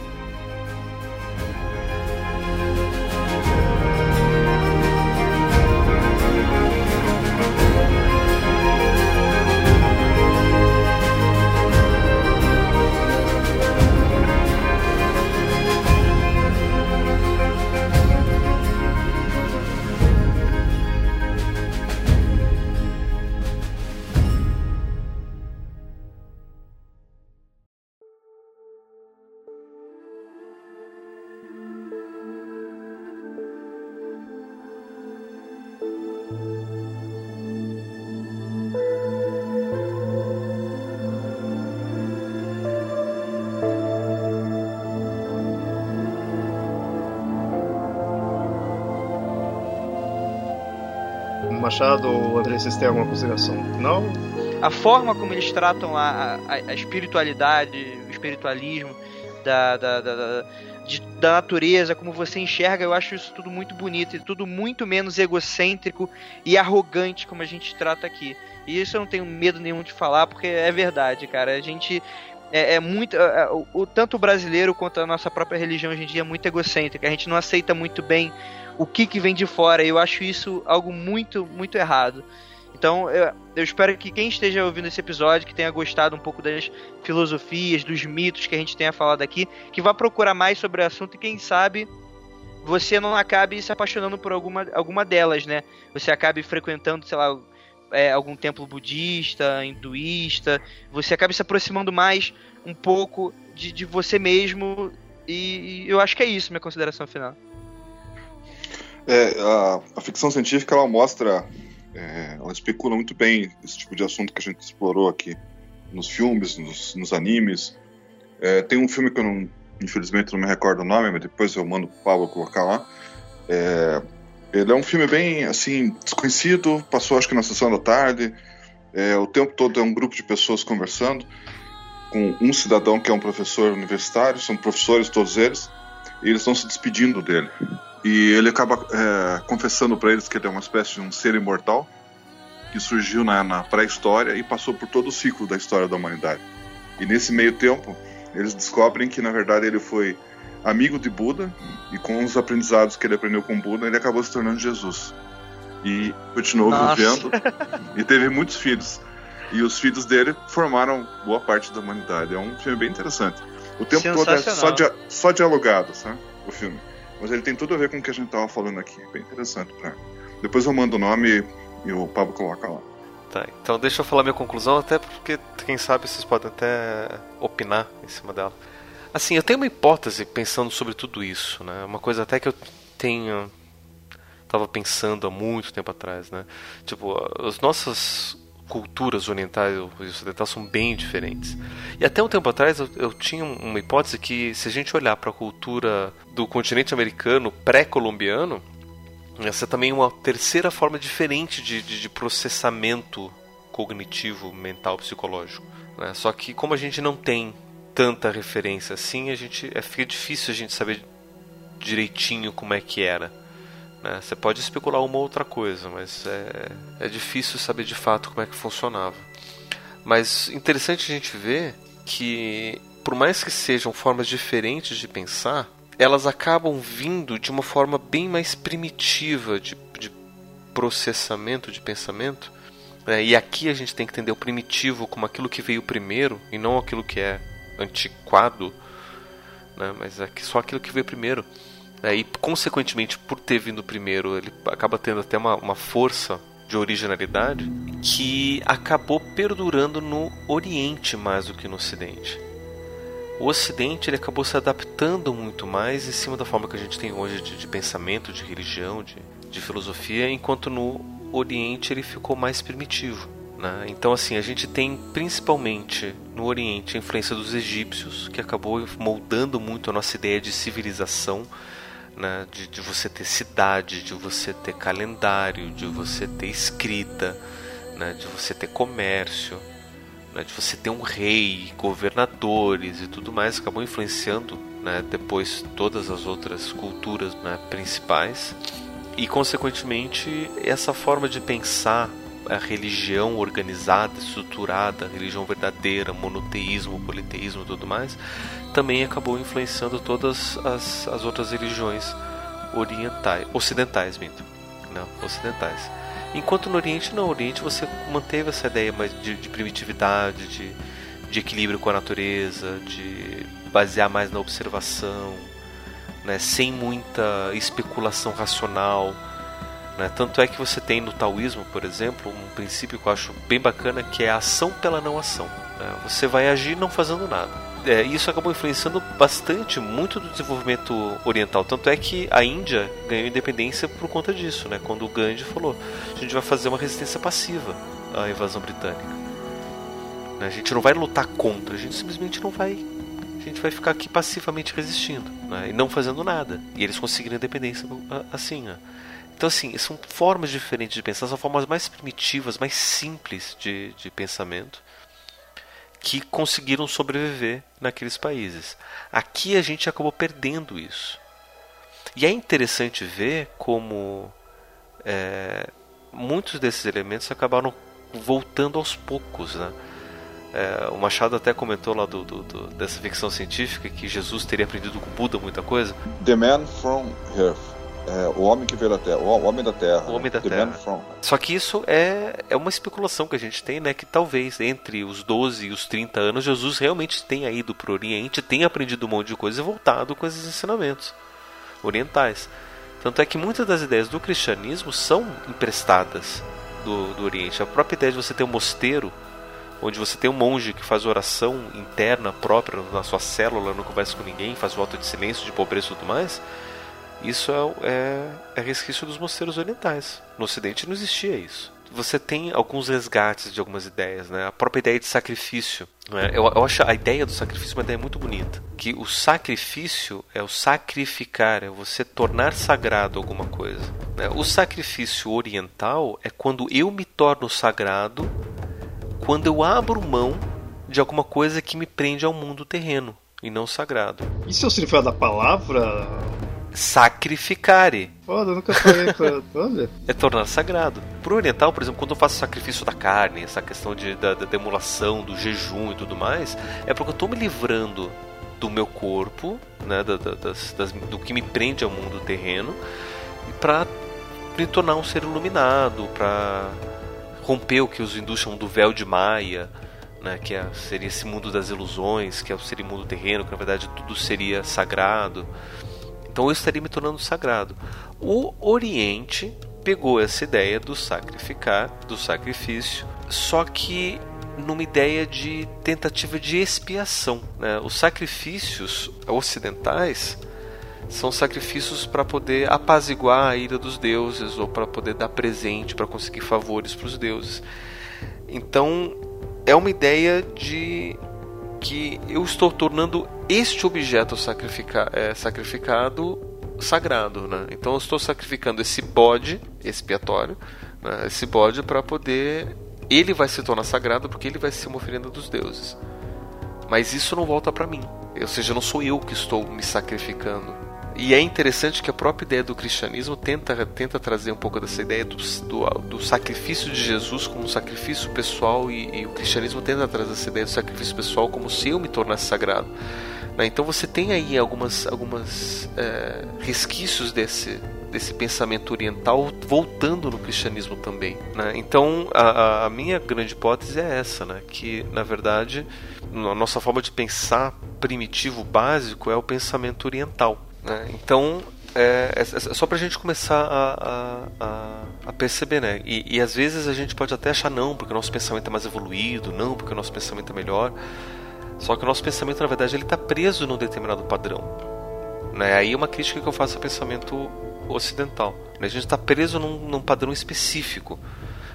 Machado ou André, vocês têm alguma consideração final? A forma como eles tratam a, a, a espiritualidade, o espiritualismo da, da, da, da, de, da natureza, como você enxerga, eu acho isso tudo muito bonito e tudo muito menos egocêntrico e arrogante como a gente trata aqui. E isso eu não tenho medo nenhum de falar, porque é verdade, cara. A gente é, é, muito. É, é, o, tanto o brasileiro quanto a nossa própria religião hoje em dia é muito egocêntrica. A gente não aceita muito bem o que, que vem de fora. E eu acho isso algo muito, muito errado. Então, eu, eu, espero que quem esteja ouvindo esse episódio, que tenha gostado um pouco das filosofias, dos mitos que a gente tenha falado aqui, que vá procurar mais sobre o assunto e quem sabe você não acabe se apaixonando por alguma, alguma delas, né? Você acabe frequentando, sei lá, é, algum templo budista, hinduísta, você acabe se aproximando mais um pouco de, de você mesmo e, e eu acho que é isso minha consideração final. É, a, a, ficção científica ela mostra, é, ela especula muito bem esse tipo de assunto que a gente explorou aqui nos filmes, nos, nos animes. É, tem um filme que eu não, infelizmente não me recordo o nome, mas depois eu mando o Pablo colocar lá. É, ele é um filme bem assim desconhecido, passou acho que na sessão da tarde. É, o tempo todo é um grupo de pessoas conversando com um cidadão que é um professor universitário, são professores todos eles, e eles estão se despedindo dele. E ele acaba é, confessando para eles que ele é uma espécie de um ser imortal que surgiu na, na pré-história e passou por todo o ciclo da história da humanidade. E nesse meio tempo, eles descobrem que na verdade ele foi amigo de Buda e com os aprendizados que ele aprendeu com Buda, ele acabou se tornando Jesus. E continuou Nossa. vivendo e teve muitos filhos. E os filhos dele formaram boa parte da humanidade. É um filme bem interessante. O tempo todo é só, dia, só dialogado, sabe? O filme. Mas ele tem tudo a ver com o que a gente tava falando aqui. Bem interessante. Depois eu mando o nome e o Pablo coloca lá. Tá, então deixa eu falar minha conclusão, até porque quem sabe vocês podem até opinar em cima dela. Assim, eu tenho uma hipótese pensando sobre tudo isso, né? Uma coisa até que eu tenho estava pensando há muito tempo atrás, né? Tipo, as nossas culturas orientais e ocidentais são bem diferentes. E até um tempo atrás eu, eu tinha uma hipótese que se a gente olhar para a cultura do continente americano pré-colombiano, essa é também uma terceira forma diferente de, de, de processamento cognitivo, mental, psicológico. Né? Só que como a gente não tem tanta referência assim, a gente é, fica difícil a gente saber direitinho como é que era. Né? Você pode especular uma ou outra coisa, mas é, é difícil saber de fato como é que funcionava. Mas interessante a gente ver que, por mais que sejam formas diferentes de pensar, elas acabam vindo de uma forma bem mais primitiva de, de processamento de pensamento. Né? E aqui a gente tem que entender o primitivo como aquilo que veio primeiro e não aquilo que é antiquado, né? mas é só aquilo que veio primeiro. É, e, consequentemente, por ter vindo primeiro, ele acaba tendo até uma, uma força de originalidade que acabou perdurando no Oriente mais do que no Ocidente. O Ocidente ele acabou se adaptando muito mais em cima da forma que a gente tem hoje de, de pensamento, de religião, de, de filosofia, enquanto no Oriente ele ficou mais primitivo. Né? Então, assim, a gente tem principalmente no Oriente a influência dos egípcios, que acabou moldando muito a nossa ideia de civilização né? de, de você ter cidade, de você ter calendário, de você ter escrita, né? de você ter comércio. né, de você ter um rei, governadores e tudo mais, acabou influenciando né, depois todas as outras culturas né, principais. E, consequentemente, essa forma de pensar a religião organizada, estruturada, a religião verdadeira, monoteísmo, politeísmo e tudo mais, também acabou influenciando todas as, as outras religiões orientais, ocidentais, minto, não, ocidentais. Enquanto no Oriente, no Oriente você manteve essa ideia mais de, de primitividade, de, de equilíbrio com a natureza, de basear mais na observação, né, sem muita especulação racional. Né? Tanto é que você tem no taoísmo, por exemplo, um princípio que eu acho bem bacana que é a ação pela não ação. Né? Você vai agir não fazendo nada é, isso acabou influenciando bastante muito do desenvolvimento oriental. Tanto é que a Índia ganhou independência por conta disso, né? Quando o Gandhi falou, a gente vai fazer uma resistência passiva à invasão britânica. A gente não vai lutar contra, a gente simplesmente não vai. A gente vai ficar aqui passivamente resistindo né? e não fazendo nada. E eles conseguiram independência assim. Né? Então, assim, são formas diferentes de pensar, são formas mais primitivas, mais simples de, de pensamento que conseguiram sobreviver naqueles países. Aqui a gente acabou perdendo isso. E é interessante ver como é, muitos desses elementos acabaram voltando aos poucos. Né? É, o Machado até comentou lá do, do, do, dessa ficção científica que Jesus teria aprendido com Buda muita coisa. The Man from Earth é, o homem que veio da Terra, o homem da Terra. O homem da Terra. From. Só que isso é, é uma especulação que a gente tem, né? Que talvez entre os 12 e os 30 anos Jesus realmente tenha ido para o Oriente, tenha aprendido um monte de coisa e voltado com esses ensinamentos orientais. Tanto é que muitas das ideias do cristianismo são emprestadas do, do Oriente. A própria ideia de você ter um mosteiro, onde você tem um monge que faz oração interna própria na sua célula, não conversa com ninguém, faz voto de silêncio, de pobreza e tudo mais isso é, é, é resquício dos mosteiros orientais. No Ocidente não existia isso você tem alguns resgates de algumas ideias, né? A própria ideia de sacrifício. Né? Eu, eu, acho a ideia do sacrifício uma ideia muito bonita. Que o sacrifício é o sacrificar, é você tornar sagrado alguma coisa. Né? O sacrifício oriental é quando eu me torno sagrado, quando eu abro mão de alguma coisa que me prende ao mundo terreno e não sagrado. Isso é o significado da palavra? Sacrificare. Foda, nunca falei. Olha. É tornar sagrado. Pro oriental, por exemplo, quando eu faço sacrifício da carne, essa questão de, da, da demolação, do jejum e tudo mais, é porque eu tô me livrando do meu corpo, né, da, da, das, das, do que me prende ao mundo terreno, para me tornar um ser iluminado, para romper o que os hindus chamam do véu de Maia, né, que é, seria esse mundo das ilusões, que é o ser mundo terreno, que na verdade tudo seria sagrado. Então eu estaria me tornando sagrado. O Oriente pegou essa ideia do sacrificar, do sacrifício, só que numa ideia de tentativa de expiação. Né? Os sacrifícios ocidentais são sacrifícios para poder apaziguar a ira dos deuses ou para poder dar presente, para conseguir favores para os deuses. Então é uma ideia de que eu estou tornando este objeto sacrifica, é, sacrificado sagrado, né? Então eu estou sacrificando esse bode expiatório, né? esse bode para poder ele vai se tornar sagrado porque ele vai ser uma oferenda dos deuses. Mas isso não volta para mim. Ou seja, não sou eu que estou me sacrificando. E é interessante que a própria ideia do cristianismo tenta, tenta trazer um pouco dessa ideia do, do, do sacrifício de Jesus como um sacrifício pessoal, e, e, o cristianismo tenta trazer essa ideia do sacrifício pessoal como se eu me tornasse sagrado. Né? Então você tem aí algumas, algumas é, resquícios desse, desse pensamento oriental voltando no cristianismo também. Né? Então a, a, minha grande hipótese é essa, né? que na verdade a nossa forma de pensar primitivo básico é o pensamento oriental. Né? Então, é, é, é só para a gente começar a, a, a perceber, né? E, e, às vezes a gente pode até achar não, porque o nosso pensamento é mais evoluído, não, porque o nosso pensamento é melhor. Só que o nosso pensamento, na verdade, ele está preso num determinado padrão. Né? Aí é uma crítica que eu faço ao pensamento ocidental. Né? A gente está preso num, num padrão específico,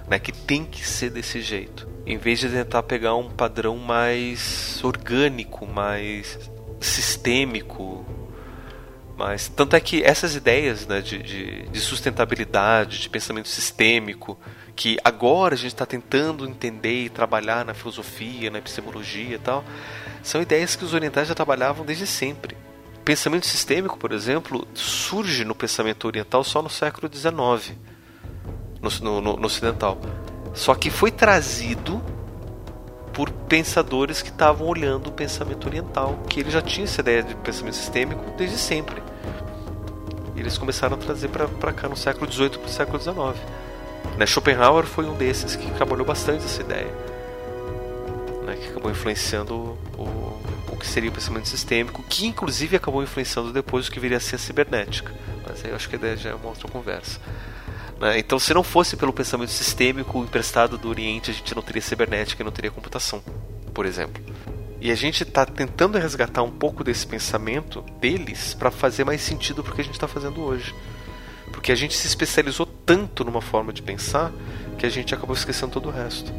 né? que tem que ser desse jeito. Em vez de tentar pegar um padrão mais orgânico, mais sistêmico, Mas tanto é que essas ideias né, de, de, de sustentabilidade, de pensamento sistêmico, que agora a gente está tentando entender e trabalhar na filosofia, na epistemologia e tal, são ideias que os orientais já trabalhavam desde sempre. Pensamento sistêmico, por exemplo, surge no pensamento oriental só no século XIX, no, no, no ocidental. Só que foi trazido por pensadores que estavam olhando o pensamento oriental, que ele já tinha essa ideia de pensamento sistêmico desde sempre. Eles começaram a trazer para cá no século XVIII para o século XIX. Né, Schopenhauer foi um desses que trabalhou bastante essa ideia, né, que acabou influenciando o, o que seria o pensamento sistêmico, que inclusive acabou influenciando depois o que viria a ser a cibernética. Mas aí eu acho que a ideia já é uma outra conversa. Né? Então, se não fosse pelo pensamento sistêmico emprestado do Oriente, a gente não teria cibernética e não teria computação, por exemplo. E a gente está tentando resgatar um pouco desse pensamento deles para fazer mais sentido para o que a gente está fazendo hoje. Porque a gente se especializou tanto numa forma de pensar que a gente acabou esquecendo todo o resto.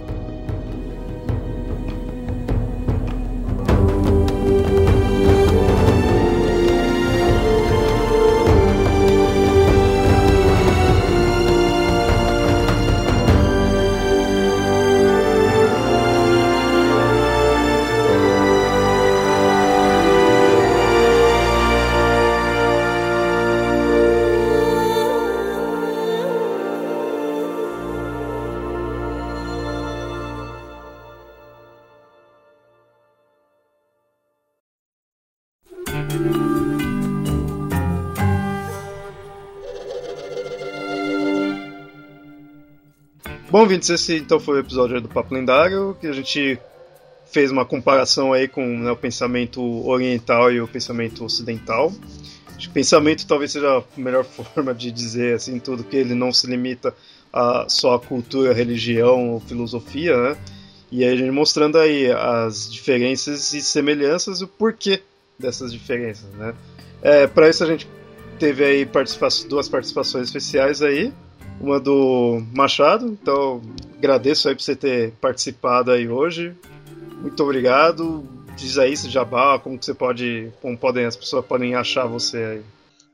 Bom, ouvintes, esse então foi o episódio do Papo Lendário, que a gente fez uma comparação aí com né, o pensamento oriental e o pensamento ocidental. Acho que pensamento talvez seja a melhor forma de dizer assim tudo, que ele não se limita a só a cultura, religião ou filosofia, né? E aí a gente mostrando aí as diferenças e semelhanças e o porquê dessas diferenças, né? É, Para isso a gente teve aí participa duas participações especiais aí uma do Machado. Então, agradeço aí por você ter participado aí hoje. Muito obrigado. Diz aí se jabá, como que você pode, como podem as pessoas podem achar você aí.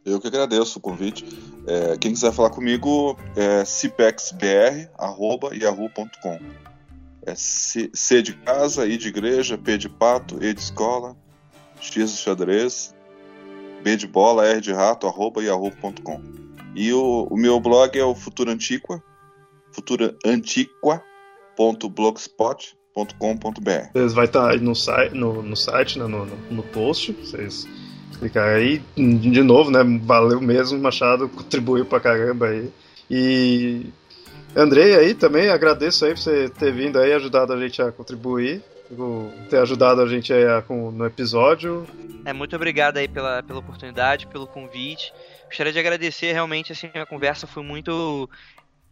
Eu que agradeço o convite. É, quem quiser falar comigo é cipexbr@yahoo.com. É C, C de casa, I de igreja, P de pato, E de escola, X de xadrez, B de bola, R de rato, arroba yahoo.com. E o, o meu blog é o Futura Antiqua, futuraantiqua.blogspot.com.br. Vocês vai estar aí no, site, no, no site, né, no, no post, vocês clicarem aí. De novo, né, valeu mesmo, Machado contribuiu pra caramba aí. E Andrei aí também, agradeço aí por você ter vindo aí, ajudado a gente a contribuir, ter ajudado a gente aí a, com, no episódio. É, muito obrigado aí pela, pela oportunidade, pelo convite. Gostaria de agradecer, realmente, assim, a conversa foi muito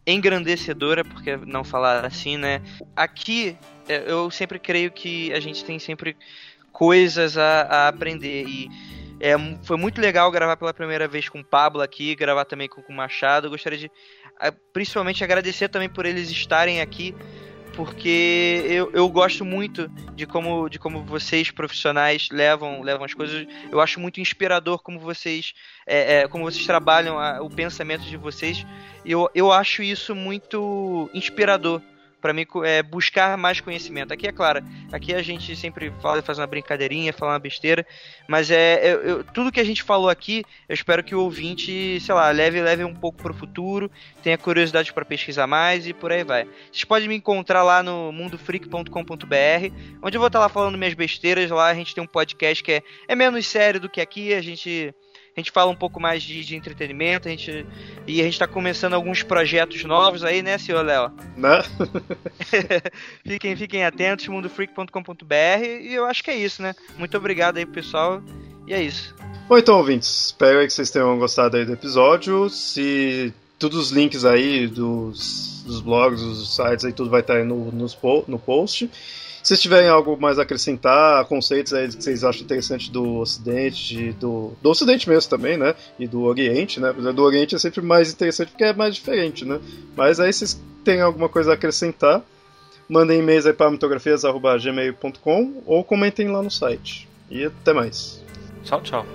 engrandecedora, porque não falar assim, né? Aqui, é, eu sempre creio que a gente tem sempre coisas a, a aprender e é, foi muito legal gravar pela primeira vez com o Pablo aqui, gravar também com o Machado. Gostaria de, principalmente, agradecer também por eles estarem aqui porque eu, eu gosto muito de como, de como vocês profissionais levam, levam as coisas. Eu acho muito inspirador como vocês, é, é, como vocês trabalham a, o pensamento de vocês. Eu, eu acho isso muito inspirador para mim é buscar mais conhecimento. Aqui é claro, aqui a gente sempre fala, faz uma brincadeirinha, fala uma besteira, mas é eu, eu, tudo que a gente falou aqui, eu espero que o ouvinte, sei lá, leve leve um pouco para o futuro, tenha curiosidade para pesquisar mais e por aí vai. Vocês podem me encontrar lá no mundofreak.com.br, onde eu vou estar lá falando minhas besteiras. Lá a gente tem um podcast que é, é menos sério do que aqui, a gente a gente fala um pouco mais de, de entretenimento, a gente, e a gente está começando alguns projetos novos aí, né, senhor Léo? Né? fiquem, fiquem atentos, mundofreak.com.br, e eu acho que é isso, né? Muito obrigado aí, pessoal, e é isso. Bom, então, ouvintes, espero que vocês tenham gostado aí do episódio. Se todos os links aí dos, dos blogs, dos sites aí, tudo vai estar aí no, no post. Se vocês tiverem algo mais a acrescentar, conceitos aí que vocês acham interessante do Ocidente, do, do Ocidente mesmo também, né? E do Oriente, né? Do Oriente é sempre mais interessante porque é mais diferente, né? Mas aí vocês têm alguma coisa a acrescentar, mandem e-mails aí para mitografias.gmail.com ou comentem lá no site. E até mais. Tchau, tchau.